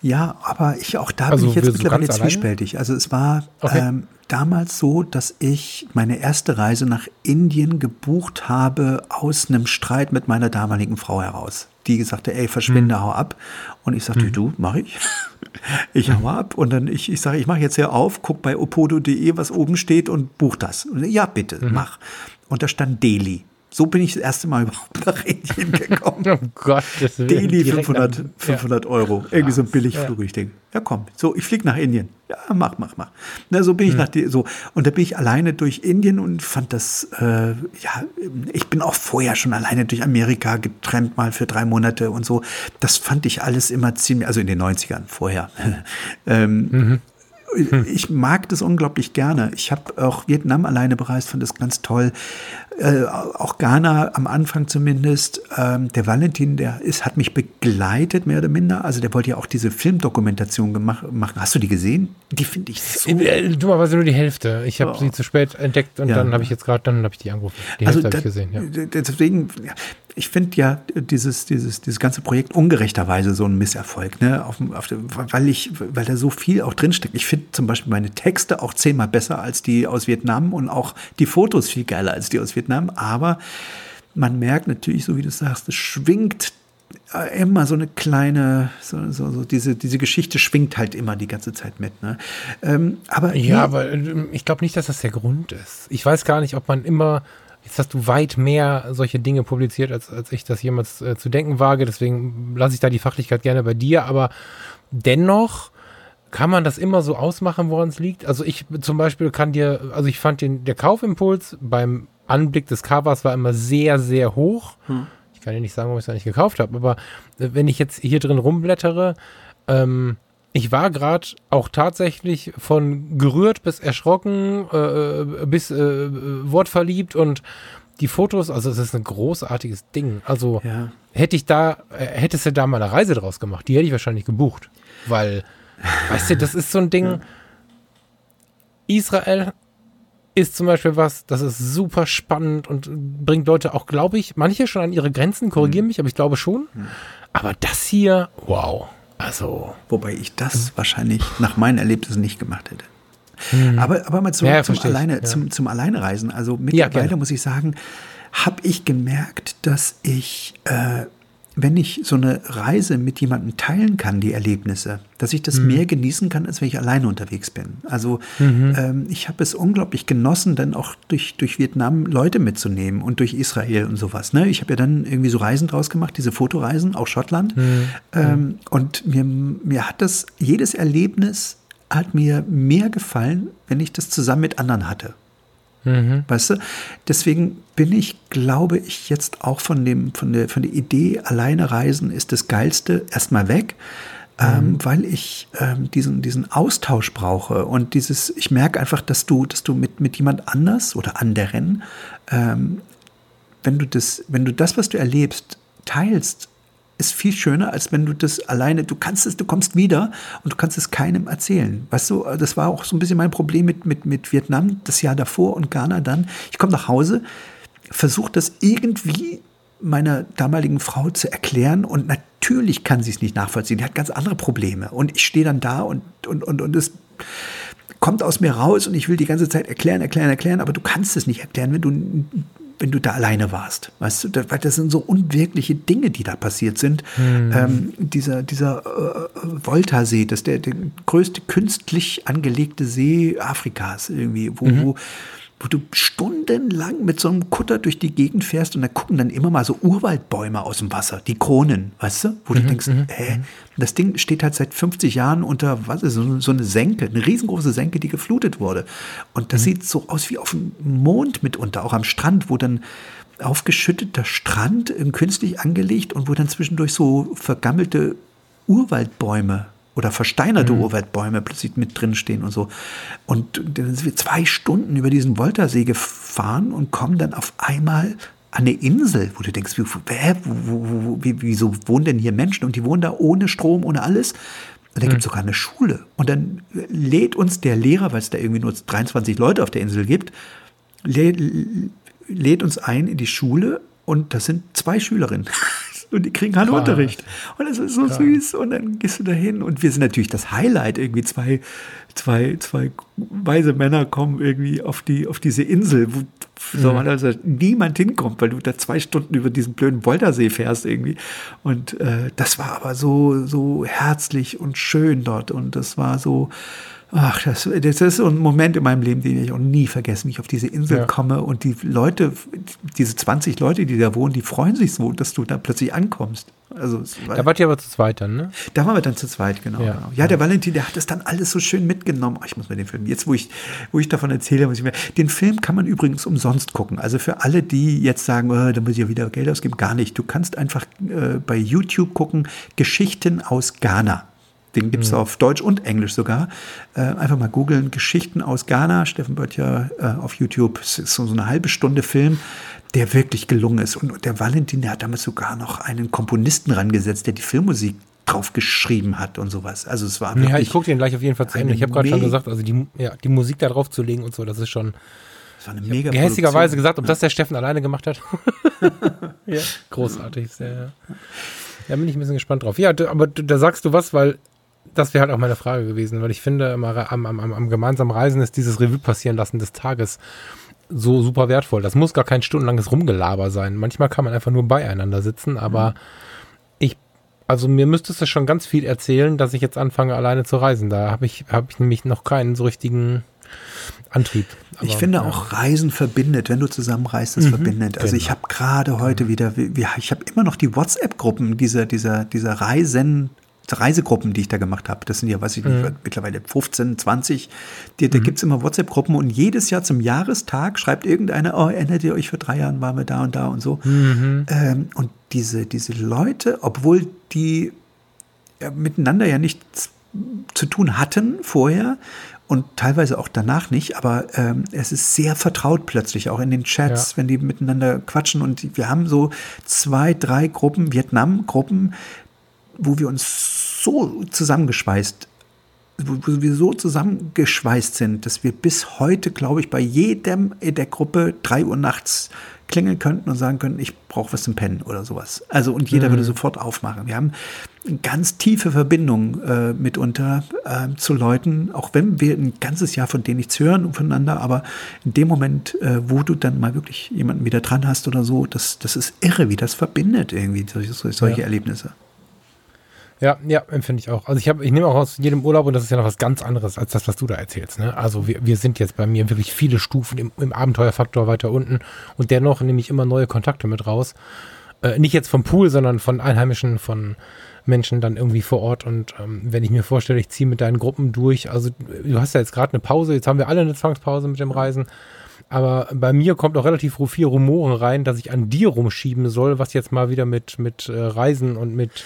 Ja, aber ich auch da Also bin ich jetzt mittlerweile zwiespältig. Also es war Okay. ähm, damals so, dass ich meine erste Reise nach Indien gebucht habe aus einem Streit mit meiner damaligen Frau heraus. Die gesagt hat, ey, verschwinde, hau ab. Und ich sagte, du, mach ich. Ich hau ab und dann ich, ich sage, ich mache jetzt hier auf, guck bei opodo.de, was oben steht und buch das. Und, ja, bitte, mach. Und da stand Delhi. So bin ich das erste Mal überhaupt nach Indien gekommen. Oh Gott, das Delhi direkt 500, nach- 500 Euro. Irgendwie so ein Billigflug. Ich denke, ja komm, so, ich fliege nach Indien. Ja, mach, mach, mach. Na, so bin ich nach die, so. Und da bin ich alleine durch Indien und fand das, äh, ja, ich bin auch vorher schon alleine durch Amerika getrennt mal für drei Monate und so. Das fand ich alles immer ziemlich, also in den 90ern vorher. ähm, ich mag das unglaublich gerne. Ich habe auch Vietnam alleine bereist, fand das ganz toll. Äh, auch Ghana am Anfang zumindest. Ähm, der Valentin, der ist, hat mich begleitet, mehr oder minder. Also der wollte ja auch diese Filmdokumentation gemach- machen. Hast du die gesehen? Die finde ich so. Äh, Dummerweise nur die Hälfte. Ich habe Oh. sie zu spät entdeckt und Ja. dann habe ich jetzt gerade, dann habe ich die angerufen. Die Hälfte habe ich gesehen, ja. Deswegen, ja, ich finde ja dieses, dieses, dieses ganze Projekt ungerechterweise so ein Misserfolg, ne? Auf, auf, weil ich, weil da so viel auch drinsteckt. Ich finde zum Beispiel meine Texte auch zehnmal besser als die aus Vietnam und auch die Fotos viel geiler als die aus Vietnam. Aber man merkt natürlich, so wie du sagst, es schwingt äh, immer so eine kleine, so, so, so diese, diese Geschichte schwingt halt immer die ganze Zeit mit. Ne? Ähm, aber Ja, aber ähm, ich glaube nicht, dass das der Grund ist. Ich weiß gar nicht, ob man immer, jetzt hast du weit mehr solche Dinge publiziert, als, als ich das jemals äh, zu denken wage. Deswegen lasse ich da die Fachlichkeit gerne bei dir. Aber dennoch kann man das immer so ausmachen, woran es liegt. Also ich zum Beispiel kann dir, also ich fand den, der Kaufimpuls beim Anblick des Covers war immer sehr, sehr hoch. Ich kann dir nicht sagen, warum ich es da nicht gekauft habe, aber äh, wenn ich jetzt hier drin rumblättere, ähm, ich war gerade auch tatsächlich von gerührt bis erschrocken, äh, bis äh, wortverliebt und die Fotos, also es ist ein großartiges Ding. Also Ja. hätte ich da, äh, hättest du da mal eine Reise draus gemacht, die hätte ich wahrscheinlich gebucht. Weil, weißt du, das ist so ein Ding, Israel ist zum Beispiel was, das ist super spannend und bringt Leute auch, glaube ich, manche schon an ihre Grenzen, korrigieren mhm. mich, aber ich glaube schon. Mhm. Aber das hier, wow. Also. Wobei ich das wahrscheinlich nach meinen Erlebnissen nicht gemacht hätte. Mhm. Aber, aber mal zurück ja, zum, Alleine, ja. zum, zum Alleinereisen. Also mittlerweile ja, muss ich sagen, habe ich gemerkt, dass ich äh, wenn ich so eine Reise mit jemandem teilen kann, die Erlebnisse, dass ich das mhm. mehr genießen kann, als wenn ich alleine unterwegs bin. Also mhm. ähm, ich habe es unglaublich genossen, dann auch durch, durch Vietnam Leute mitzunehmen und durch Israel und sowas. Ne? Ich habe ja dann irgendwie so Reisen draus gemacht, diese Fotoreisen, auch Schottland. Mhm. Ähm, und mir, mir hat das, jedes Erlebnis hat mir mehr gefallen, wenn ich das zusammen mit anderen hatte. Mhm. Weißt du? Deswegen bin ich, glaube ich, jetzt auch von, dem, von, der, von der Idee, alleine reisen ist das Geilste, erstmal weg. Ähm, mhm. weil ich ähm, diesen, diesen Austausch brauche und dieses, ich merke einfach, dass du, dass du mit, mit jemand anders oder anderen, ähm, wenn du das, wenn du das, was du erlebst, teilst, ist viel schöner, als wenn du das alleine, du kannst es, du kommst wieder und du kannst es keinem erzählen. Weißt du, das war auch so ein bisschen mein Problem mit, mit, mit Vietnam, das Jahr davor und Ghana dann. Ich komme nach Hause, versuche das irgendwie meiner damaligen Frau zu erklären und natürlich kann sie es nicht nachvollziehen. Die hat ganz andere Probleme und ich stehe dann da und, und, und, und es kommt aus mir raus und ich will die ganze Zeit erklären, erklären, erklären, aber du kannst es nicht erklären, wenn du wenn du da alleine warst. Weißt du, weil das sind so unwirkliche Dinge, die da passiert sind. Hm. Ähm, dieser dieser äh, Volta-See, das ist der, der größte künstlich angelegte See Afrikas irgendwie, wo, mhm. wo wo du stundenlang mit so einem Kutter durch die Gegend fährst und da gucken dann immer mal so Urwaldbäume aus dem Wasser, die Kronen, weißt du? Wo mhm, du denkst, mhm, hä? Mhm. Das Ding steht halt seit 50 Jahren unter, was ist so, so eine Senke, eine riesengroße Senke, die geflutet wurde. Und das mhm. sieht so aus wie auf dem Mond mitunter, auch am Strand, wo dann aufgeschütteter Strand künstlich angelegt und wo dann zwischendurch so vergammelte Urwaldbäume oder versteinerte mhm. Urwaldbäume plötzlich mit drin stehen und so. Und dann sind wir zwei Stunden über diesen Woltersee gefahren und kommen dann auf einmal an eine Insel, wo du denkst, hä, wo, wo, wie, wieso wohnen denn hier Menschen? Und die wohnen da ohne Strom, ohne alles. Und da mhm. gibt es sogar eine Schule. Und dann lädt uns der Lehrer, weil es da irgendwie nur 23 Leute auf der Insel gibt, lädt uns ein in die Schule und das sind zwei Schülerinnen. Und die kriegen Handunterricht. Und das ist so Krass. süß. Und dann gehst du da hin und wir sind natürlich das Highlight. Irgendwie zwei, zwei, zwei weise Männer kommen irgendwie auf die, auf diese Insel, wo mhm. also niemand hinkommt, weil du da zwei Stunden über diesen blöden Woltersee fährst irgendwie. Und äh, das war aber so, so herzlich und schön dort. Und das war so, Ach, das, das ist so ein Moment in meinem Leben, den ich auch nie vergessen, wenn ich auf diese Insel ja. komme und die Leute, diese 20 Leute, die da wohnen, die freuen sich so, dass du da plötzlich ankommst. Also, da wart ihr aber zu zweit dann, ne? Da waren wir dann zu zweit, genau. Ja, genau. ja der Valentin, der hat das dann alles so schön mitgenommen. ich muss mir den Film, jetzt wo ich, wo ich davon erzähle, muss ich mir, den Film kann man übrigens umsonst gucken. Also für alle, die jetzt sagen, oh, da muss ich ja wieder Geld ausgeben, gar nicht. Du kannst einfach äh, bei YouTube gucken, Geschichten aus Ghana. Den gibt es mhm. auf Deutsch und Englisch sogar. Äh, einfach mal googeln, Geschichten aus Ghana, Steffen Böttcher äh, auf YouTube. Es ist so, so eine halbe Stunde Film, der wirklich gelungen ist. Und der Valentin, der hat damals sogar noch einen Komponisten rangesetzt, der die Filmmusik drauf geschrieben hat und sowas. Also es war wirklich Ja, ich gucke den gleich auf jeden Fall zu Ende. Ich habe gerade schon gesagt, also die, ja, die Musik da drauf zu legen und so, das ist schon das war eine mega gehässigerweise gesagt, ob ja. das der Steffen alleine gemacht hat. ja, großartig. Sehr, ja, bin ich ein bisschen gespannt drauf. Ja, aber da sagst du was, weil das wäre halt auch meine Frage gewesen, weil ich finde, immer am, am, am gemeinsamen Reisen ist dieses Revue passieren lassen des Tages so super wertvoll. Das muss gar kein stundenlanges Rumgelaber sein. Manchmal kann man einfach nur beieinander sitzen, aber mhm. ich, also mir müsstest du schon ganz viel erzählen, dass ich jetzt anfange, alleine zu reisen. Da habe ich, habe ich nämlich noch keinen so richtigen Antrieb. Aber, ich finde ja. auch Reisen verbindet, wenn du zusammenreist, das mhm, verbindet. Also genau. ich habe gerade heute mhm. wieder, ich habe immer noch die WhatsApp-Gruppen dieser, dieser, dieser Reisen, Reisegruppen, die ich da gemacht habe. Das sind ja, weiß ich nicht, mhm. mittlerweile 15, 20. Die, da mhm. gibt es immer WhatsApp-Gruppen und jedes Jahr zum Jahrestag schreibt irgendeiner, oh, erinnert ihr euch, vor drei Jahren waren wir da und da und so. Mhm. Ähm, und diese, diese Leute, obwohl die ja, miteinander ja nichts zu tun hatten vorher und teilweise auch danach nicht, aber ähm, es ist sehr vertraut plötzlich, auch in den Chats, ja. wenn die miteinander quatschen. Und wir haben so zwei, drei Gruppen, Vietnam-Gruppen, wo wir uns so zusammengeschweißt wo wir so zusammengeschweißt sind, dass wir bis heute, glaube ich, bei jedem in der Gruppe drei Uhr nachts klingeln könnten und sagen könnten, ich brauche was zum Pennen oder sowas. Also und jeder mhm. würde sofort aufmachen. Wir haben eine ganz tiefe Verbindung äh, mitunter äh, zu Leuten, auch wenn wir ein ganzes Jahr von denen nichts hören voneinander, aber in dem Moment, äh, wo du dann mal wirklich jemanden wieder dran hast oder so, das, das ist irre, wie das verbindet irgendwie solche, solche ja. Erlebnisse. Ja, ja, empfinde ich auch. Also ich habe, ich nehme auch aus jedem Urlaub und das ist ja noch was ganz anderes als das, was du da erzählst. Ne? Also wir, wir sind jetzt bei mir wirklich viele Stufen im, im Abenteuerfaktor weiter unten und dennoch nehme ich immer neue Kontakte mit raus. Äh, nicht jetzt vom Pool, sondern von Einheimischen, von Menschen dann irgendwie vor Ort. Und ähm, wenn ich mir vorstelle, ich ziehe mit deinen Gruppen durch, also du hast ja jetzt gerade eine Pause, jetzt haben wir alle eine Zwangspause mit dem Reisen. Aber bei mir kommt auch relativ viel Rumoren rein, dass ich an dir rumschieben soll, was jetzt mal wieder mit, mit äh, Reisen und mit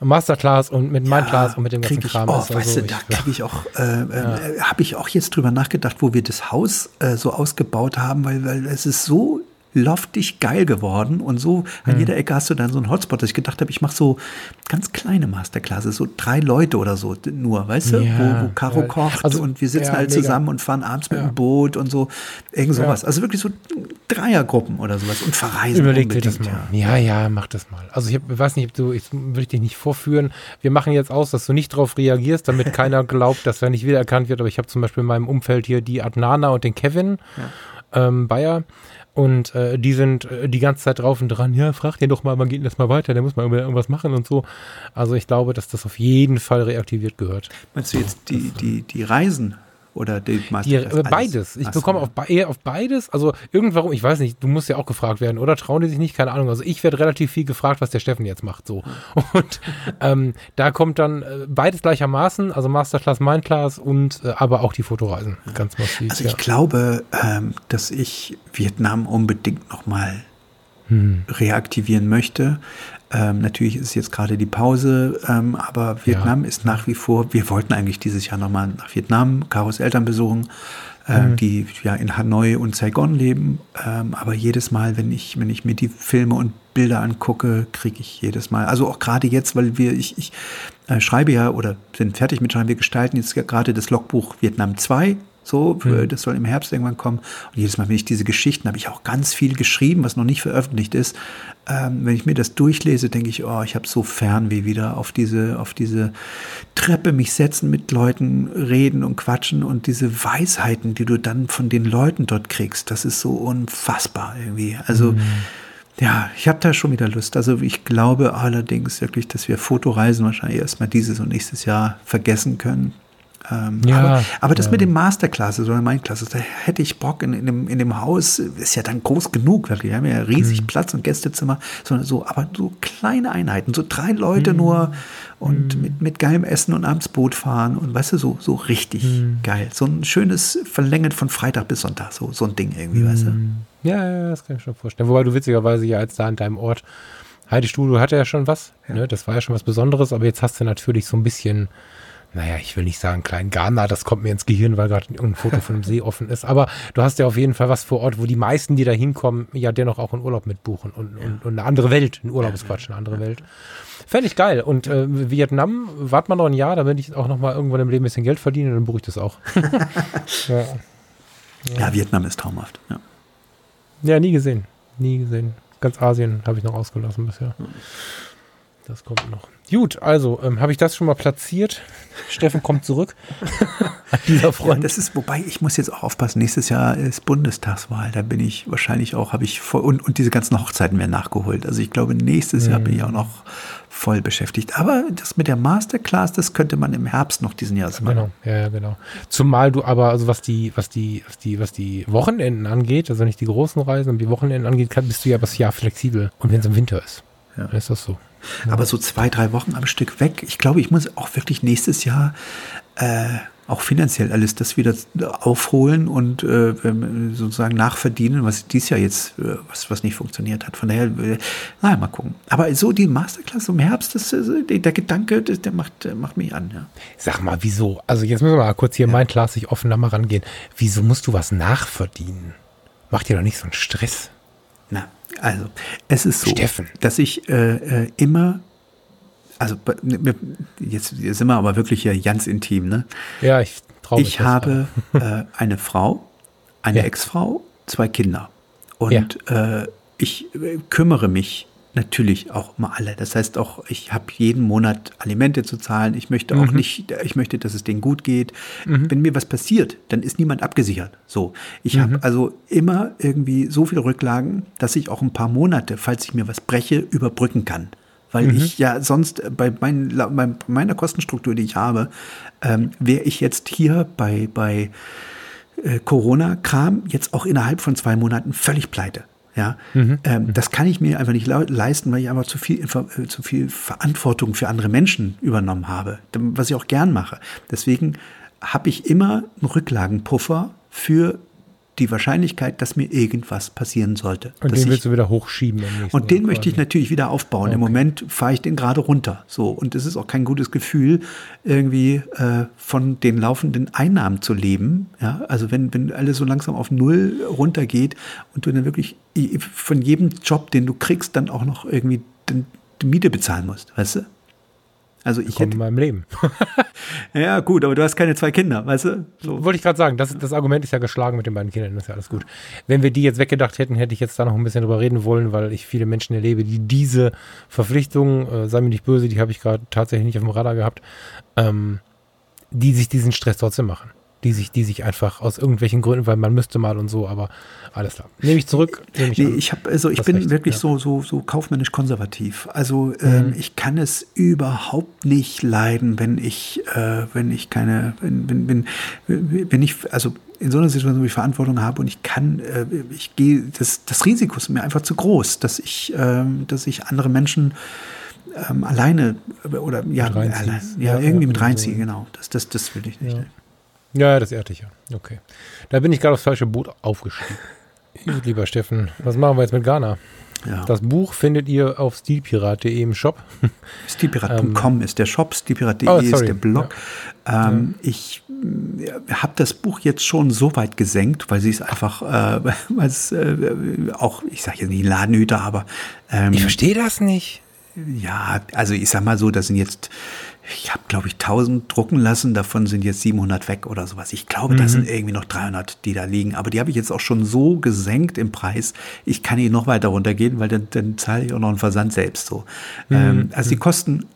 Masterclass und mit Mindclass ja, und mit dem ganzen Kram oh, ist. Weißt also, du, da kriege ich auch, äh, ja. äh, habe ich auch jetzt drüber nachgedacht, wo wir das Haus äh, so ausgebaut haben, weil, weil es ist so loftig geil geworden und so an mhm. jeder Ecke hast du dann so einen Hotspot, dass ich gedacht habe, ich mache so ganz kleine Masterclasses, so drei Leute oder so nur, weißt du, ja, wo, wo Caro ja. kocht also, und wir sitzen ja, halt zusammen und fahren abends mit dem Boot und so, irgend sowas. Also wirklich so Dreiergruppen oder sowas und verreisen. Überleg dir das mal. Ja. ja, mach das mal. Also ich hab, weiß nicht, ob du, ich will dich nicht vorführen. Wir machen jetzt aus, dass du nicht darauf reagierst, damit keiner glaubt, dass er nicht wiedererkannt wird. Aber ich habe zum Beispiel in meinem Umfeld hier die Adnana und den Kevin ähm, Bayer. Und äh, die sind äh, die ganze Zeit drauf und dran, ja, frag den doch mal, wann geht das mal weiter, der muss mal irgendwas machen und so. Also ich glaube, dass das auf jeden Fall reaktiviert gehört. Meinst du jetzt die, die, die Reisen oder die Masterclass? Die, beides. Ich Achso. bekomme auf, eher auf beides. Also irgendwann, ich weiß nicht, du musst ja auch gefragt werden, oder trauen die sich nicht? Keine Ahnung. Also ich werde relativ viel gefragt, was der Steffen jetzt macht. So. Und ähm, da kommt dann äh, beides gleichermaßen, also Masterclass, Mindclass und äh, aber auch die Fotoreisen. Ganz massiv. Also ich ja. glaube, ähm, dass ich Vietnam unbedingt nochmal hm. reaktivieren möchte. Ähm, natürlich ist jetzt gerade die Pause, ähm, aber Vietnam ja. ist nach wie vor, wir wollten eigentlich dieses Jahr nochmal nach Vietnam, Karos Eltern besuchen, äh, mhm. die ja in Hanoi und Saigon leben. Ähm, aber jedes Mal, wenn ich, wenn ich mir die Filme und Bilder angucke, kriege ich jedes Mal, also auch gerade jetzt, weil wir, ich, ich äh, schreibe ja oder sind fertig mit Schreiben, wir gestalten jetzt gerade das Logbuch Vietnam 2 so, mhm. das soll im Herbst irgendwann kommen. Und jedes Mal, wenn ich diese Geschichten, habe ich auch ganz viel geschrieben, was noch nicht veröffentlicht ist. Ähm, wenn ich mir das durchlese, denke ich, oh, ich habe so Fernweh wieder auf diese, auf diese Treppe mich setzen, mit Leuten reden und quatschen und diese Weisheiten, die du dann von den Leuten dort kriegst, das ist so unfassbar irgendwie. Also, mhm. Ja, ich habe da schon wieder Lust. Also ich glaube allerdings wirklich, dass wir Fotoreisen wahrscheinlich erstmal dieses und nächstes Jahr vergessen können. Ähm, ja, aber, aber das ja. mit dem Masterclasses oder Mindclasses, da hätte ich Bock in, in, dem, in dem Haus, ist ja dann groß genug, wirklich. Wir haben ja riesig mhm. Platz und Gästezimmer, sondern so, aber so kleine Einheiten, so drei Leute mhm. nur und mhm. mit, mit geilem Essen und abends Boot fahren und weißt du, so, so richtig mhm. geil. So ein schönes Verlängert von Freitag bis Sonntag, so, so ein Ding irgendwie, weißt du. Mhm. Ja, ja, das kann ich mir schon vorstellen. Wobei du witzigerweise ja als da an deinem Ort Heidi Studio hatte ja schon was, ja. Ne? das war ja schon was Besonderes, aber jetzt hast du natürlich so ein bisschen naja, ich will nicht sagen kleinen Ghana, das kommt mir ins Gehirn, weil gerade ein Foto von einem See offen ist. Aber du hast ja auf jeden Fall was vor Ort, wo die meisten, die da hinkommen, ja dennoch auch einen Urlaub mitbuchen und, und, und eine andere Welt, ein Urlaub ist Quatsch, eine andere Welt. Fände ich geil. Und äh, Vietnam, wart mal noch ein Jahr, damit ich auch noch mal irgendwann im Leben ein bisschen Geld verdiene, dann buche ich das auch. ja. ja. Vietnam ist traumhaft. Ja. ja, nie gesehen. Nie gesehen. Ganz Asien habe ich noch ausgelassen bisher. Das kommt noch. Gut, also ähm, habe ich das schon mal platziert. Steffen kommt zurück. Dieser Freund. Ja, das ist, wobei ich muss jetzt auch aufpassen. Nächstes Jahr ist Bundestagswahl. Da bin ich wahrscheinlich auch, habe ich voll, und, und diese ganzen Hochzeiten werden nachgeholt. Also ich glaube, nächstes mhm. Jahr bin ich auch noch voll beschäftigt. Aber das mit der Masterclass, das könnte man im Herbst noch diesen Jahres machen. Genau, ja, ja, genau. Zumal du aber, also was die, was die, was die, was die Wochenenden angeht, also nicht die großen Reisen, aber die Wochenenden angeht, bist du ja das Jahr flexibel. Und wenn es im Winter ist, ja. dann ist das so. Aber so zwei, drei Wochen am Stück weg. Ich glaube, ich muss auch wirklich nächstes Jahr äh, auch finanziell alles das wieder aufholen und äh, sozusagen nachverdienen, was dieses Jahr jetzt, äh, was, was nicht funktioniert hat. Von daher, äh, naja, mal gucken. Aber so die Masterclass im Herbst, das, äh, der Gedanke, das, der macht, macht mich an, ja. Sag mal, wieso? Also jetzt müssen wir mal kurz hier ja. mein sich offen da mal rangehen. Wieso musst du was nachverdienen? Macht dir doch nicht so einen Stress. Also, es ist so, Steffen. dass ich äh, äh, immer also jetzt, jetzt sind wir aber wirklich hier ganz intim, ne? Ja, ich traue mich. Ich habe äh, eine Frau, eine ja. Ex-Frau, zwei Kinder. Und ja. äh, ich äh, kümmere mich natürlich auch um alle. Das heißt auch, ich habe jeden Monat Alimente zu zahlen. Ich möchte auch mhm. nicht, ich möchte, dass es denen gut geht. Mhm. Wenn mir was passiert, dann ist niemand abgesichert. So, ich mhm. habe also immer irgendwie so viele Rücklagen, dass ich auch ein paar Monate, falls ich mir was breche, überbrücken kann. Weil mhm. ich ja sonst bei, mein, bei, meiner Kostenstruktur, die ich habe, ähm, wäre ich jetzt hier bei, bei äh, Corona-Kram jetzt auch innerhalb von zwei Monaten völlig pleite. Ja, mhm. ähm, mhm. das kann ich mir einfach nicht leisten, weil ich einfach zu viel, äh, zu viel Verantwortung für andere Menschen übernommen habe, was ich auch gern mache. Deswegen habe ich immer einen Rücklagenpuffer für die Wahrscheinlichkeit, dass mir irgendwas passieren sollte. Und den willst du wieder hochschieben. und den möchte ich natürlich wieder aufbauen. Okay. Im Moment fahre ich den gerade runter. So und es ist auch kein gutes Gefühl, irgendwie äh, von den laufenden Einnahmen zu leben. Ja, also wenn wenn alles so langsam auf null runtergeht und du dann wirklich von jedem Job, den du kriegst, dann auch noch irgendwie die Miete bezahlen musst, weißt du? Also ich hätte in meinem Leben. ja, gut, aber du hast keine zwei Kinder, weißt du? So. Wollte ich gerade sagen, das, das Argument ist ja geschlagen mit den beiden Kindern, das ist ja alles gut. Wenn wir die jetzt weggedacht hätten, hätte ich jetzt da noch ein bisschen drüber reden wollen, weil ich viele Menschen erlebe, die diese Verpflichtung, äh, sei mir nicht böse, die habe ich gerade tatsächlich nicht auf dem Radar gehabt, ähm, die sich diesen Stress trotzdem machen die sich, die sich einfach aus irgendwelchen Gründen, weil man müsste mal und so, aber alles klar. Nehme ich zurück. Nehme ich, nee, ich habe, also ich bin recht, wirklich ja. so, so, so kaufmännisch konservativ. Also ähm, mhm. ich kann es überhaupt nicht leiden, wenn ich, äh, wenn ich keine, wenn, wenn, wenn, wenn ich, also in so einer Situation, wo ich Verantwortung habe und ich kann, äh, ich gehe, das, das Risiko ist mir einfach zu groß, dass ich, äh, dass ich andere Menschen ähm, alleine oder ja, allein, ja, ja, irgendwie mit reinziehe, so. genau. Das, das, das will ich nicht. Ja. Ja, das ehrt dich ja. Okay. Da bin ich gerade aufs falsche Boot aufgestiegen. Lieber Steffen, was machen wir jetzt mit Ghana? Ja. Das Buch findet ihr auf stilpirat.de im Shop. Stilpirat.com ähm, ist der Shop, stilpirat.de oh, ist der Blog. Ja. Ähm, ja. Ich äh, habe das Buch jetzt schon so weit gesenkt, weil sie es einfach, äh, weil es äh, auch, ich sage jetzt nicht Ladenhüter, aber. Ähm, ich verstehe das nicht. Ja, also ich sag mal so, das sind jetzt ich habe, glaube ich, 1000 drucken lassen, davon sind jetzt 700 weg oder sowas. Ich glaube, mhm. da sind irgendwie noch 300, die da liegen. Aber die habe ich jetzt auch schon so gesenkt im Preis. Ich kann hier noch weiter runtergehen, weil dann, dann zahle ich auch noch einen Versand selbst so. Mhm. Ähm, also die kosten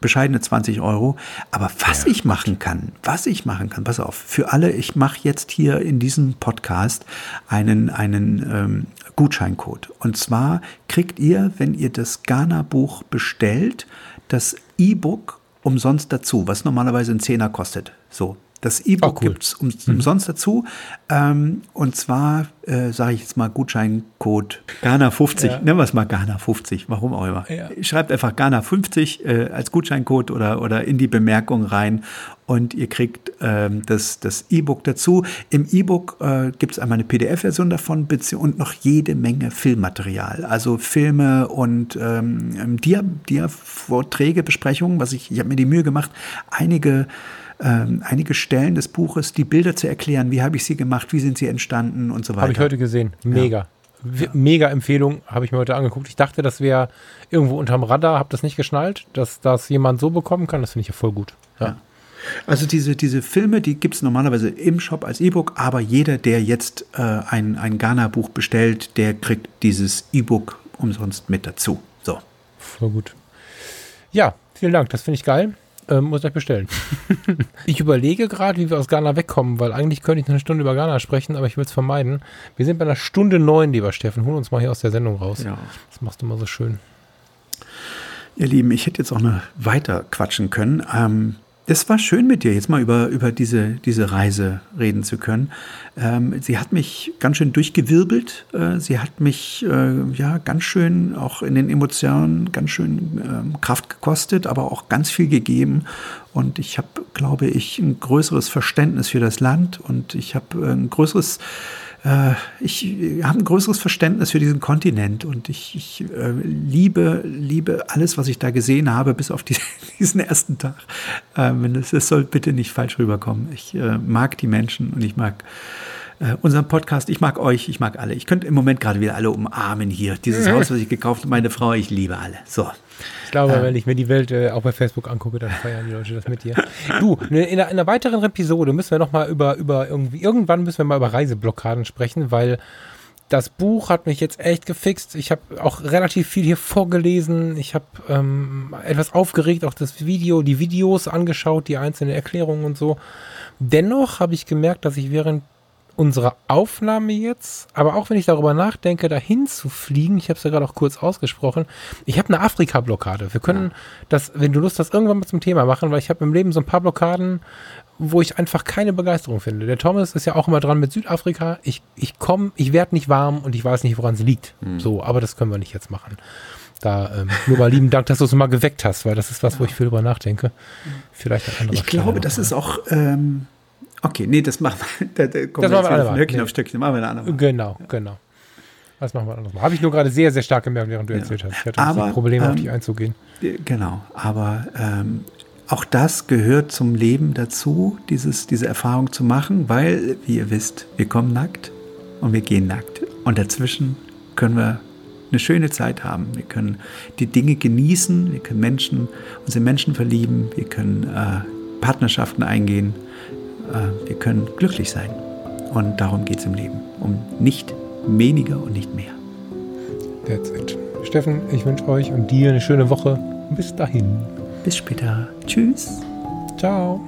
bescheidene 20 Euro. Aber was ja, ich machen kann, was ich machen kann, pass auf, für alle, ich mache jetzt hier in diesem Podcast einen, einen ähm, Gutscheincode. Und zwar kriegt ihr, wenn ihr das Ghana-Buch bestellt, das E-Book umsonst dazu, was normalerweise ein Zehner kostet. So. Das E-Book oh, cool. gibt es um, mhm. umsonst dazu. Ähm, und zwar, äh, sage ich jetzt mal, Gutscheincode Ghana50. Ja. Nennen wir es mal Ghana50, warum auch immer. Ja. Schreibt einfach Ghana50 äh, als Gutscheincode oder, oder in die Bemerkung rein und ihr kriegt ähm, das, das E-Book dazu. Im E-Book äh, gibt es einmal eine PDF-Version davon und noch jede Menge Filmmaterial. Also Filme und ähm, Dia, Dia-Vorträge, Besprechungen, was ich, ich habe mir die Mühe gemacht, einige ähm, einige Stellen des Buches, die Bilder zu erklären. Wie habe ich sie gemacht? Wie sind sie entstanden und so weiter. Habe ich heute gesehen. Mega. Ja. Mega Empfehlung, habe ich mir heute angeguckt. Ich dachte, das wäre irgendwo unterm Radar, habe das nicht geschnallt, dass das jemand so bekommen kann. Das finde ich ja voll gut. Ja. ja. Also diese, diese Filme, die gibt es normalerweise im Shop als E-Book, aber jeder, der jetzt äh, ein, ein Ghana-Buch bestellt, der kriegt dieses E-Book umsonst mit dazu. So. Voll gut. Ja, vielen Dank, das finde ich geil. Ähm, muss ich bestellen. ich überlege gerade, wie wir aus Ghana wegkommen, weil eigentlich könnte ich noch eine Stunde über Ghana sprechen, aber ich will es vermeiden. Wir sind bei einer Stunde neun, lieber Steffen. Hol uns mal hier aus der Sendung raus. Ja. Das machst du mal so schön. Ihr Lieben, ich hätte jetzt auch noch weiter quatschen können. Ähm, es war schön mit dir, jetzt mal über, über diese, diese Reise reden zu können. Ähm, sie hat mich ganz schön durchgewirbelt. Äh, sie hat mich äh, ja ganz schön auch in den Emotionen ganz schön ähm, Kraft gekostet, aber auch ganz viel gegeben. Und ich habe, glaube ich, ein größeres Verständnis für das Land und ich habe ein größeres äh, ich habe ein größeres Verständnis für diesen Kontinent und ich, ich äh, liebe, liebe alles, was ich da gesehen habe, bis auf die, diesen ersten Tag. Ähm, soll bitte nicht falsch rüberkommen. Ich äh, mag die Menschen und ich mag äh, unseren Podcast. Ich mag euch, ich mag alle. Ich könnte im Moment gerade wieder alle umarmen hier. Dieses Haus, was ich gekauft habe, meine Frau, ich liebe alle. So. Ich glaube, äh, wenn ich mir die Welt äh, auch bei Facebook angucke, dann feiern die Leute das mit dir. Du, ne, in einer, in einer weiteren Episode müssen wir nochmal über, über irgendwie, irgendwann müssen wir mal über Reiseblockaden sprechen, weil das Buch hat mich jetzt echt gefixt. Ich habe auch relativ viel hier vorgelesen. Ich habe ähm, etwas aufgeregt, auch das Video, die Videos angeschaut, die einzelnen Erklärungen und so. Dennoch habe ich gemerkt, dass ich während unserer Aufnahme jetzt, aber auch wenn ich darüber nachdenke, dahin zu fliegen, ich habe es ja gerade auch kurz ausgesprochen, ich habe eine Afrika-Blockade. Wir können ja. das, wenn du Lust hast, irgendwann mal zum Thema machen, weil ich habe im Leben so ein paar Blockaden, wo ich einfach keine Begeisterung finde. Der Thomas ist ja auch immer dran mit Südafrika. Ich, ich komme, ich werde nicht warm und ich weiß nicht, woran es liegt. Mhm. So, aber das können wir nicht jetzt machen. Da ähm, nur mal lieben Dank, dass du es mal geweckt hast, weil das ist was, ja. wo ich viel drüber nachdenke. Vielleicht ein anderer Ich glaube, das ist auch. Ähm, okay, nee, das machen wir. Da, da kommen das wir jetzt Höckchen nee. auf Stöckchen. Machen wir eine andere. Genau, ja. genau. Das machen wir anders. Habe ich nur gerade sehr, sehr stark gemerkt, während du ja. erzählt hast. Ich hatte aber, Probleme, ähm, auf dich einzugehen. Genau, aber ähm, auch das gehört zum Leben dazu, dieses, diese Erfahrung zu machen, weil, wie ihr wisst, wir kommen nackt und wir gehen nackt. Und dazwischen können wir eine schöne Zeit haben. Wir können die Dinge genießen, wir können Menschen, uns in Menschen verlieben, wir können äh, Partnerschaften eingehen, äh, wir können glücklich sein. Und darum geht es im Leben. Um nicht weniger und nicht mehr. That's it. Steffen, ich wünsche euch und dir eine schöne Woche. Bis dahin. Bis später. Tschüss. Ciao.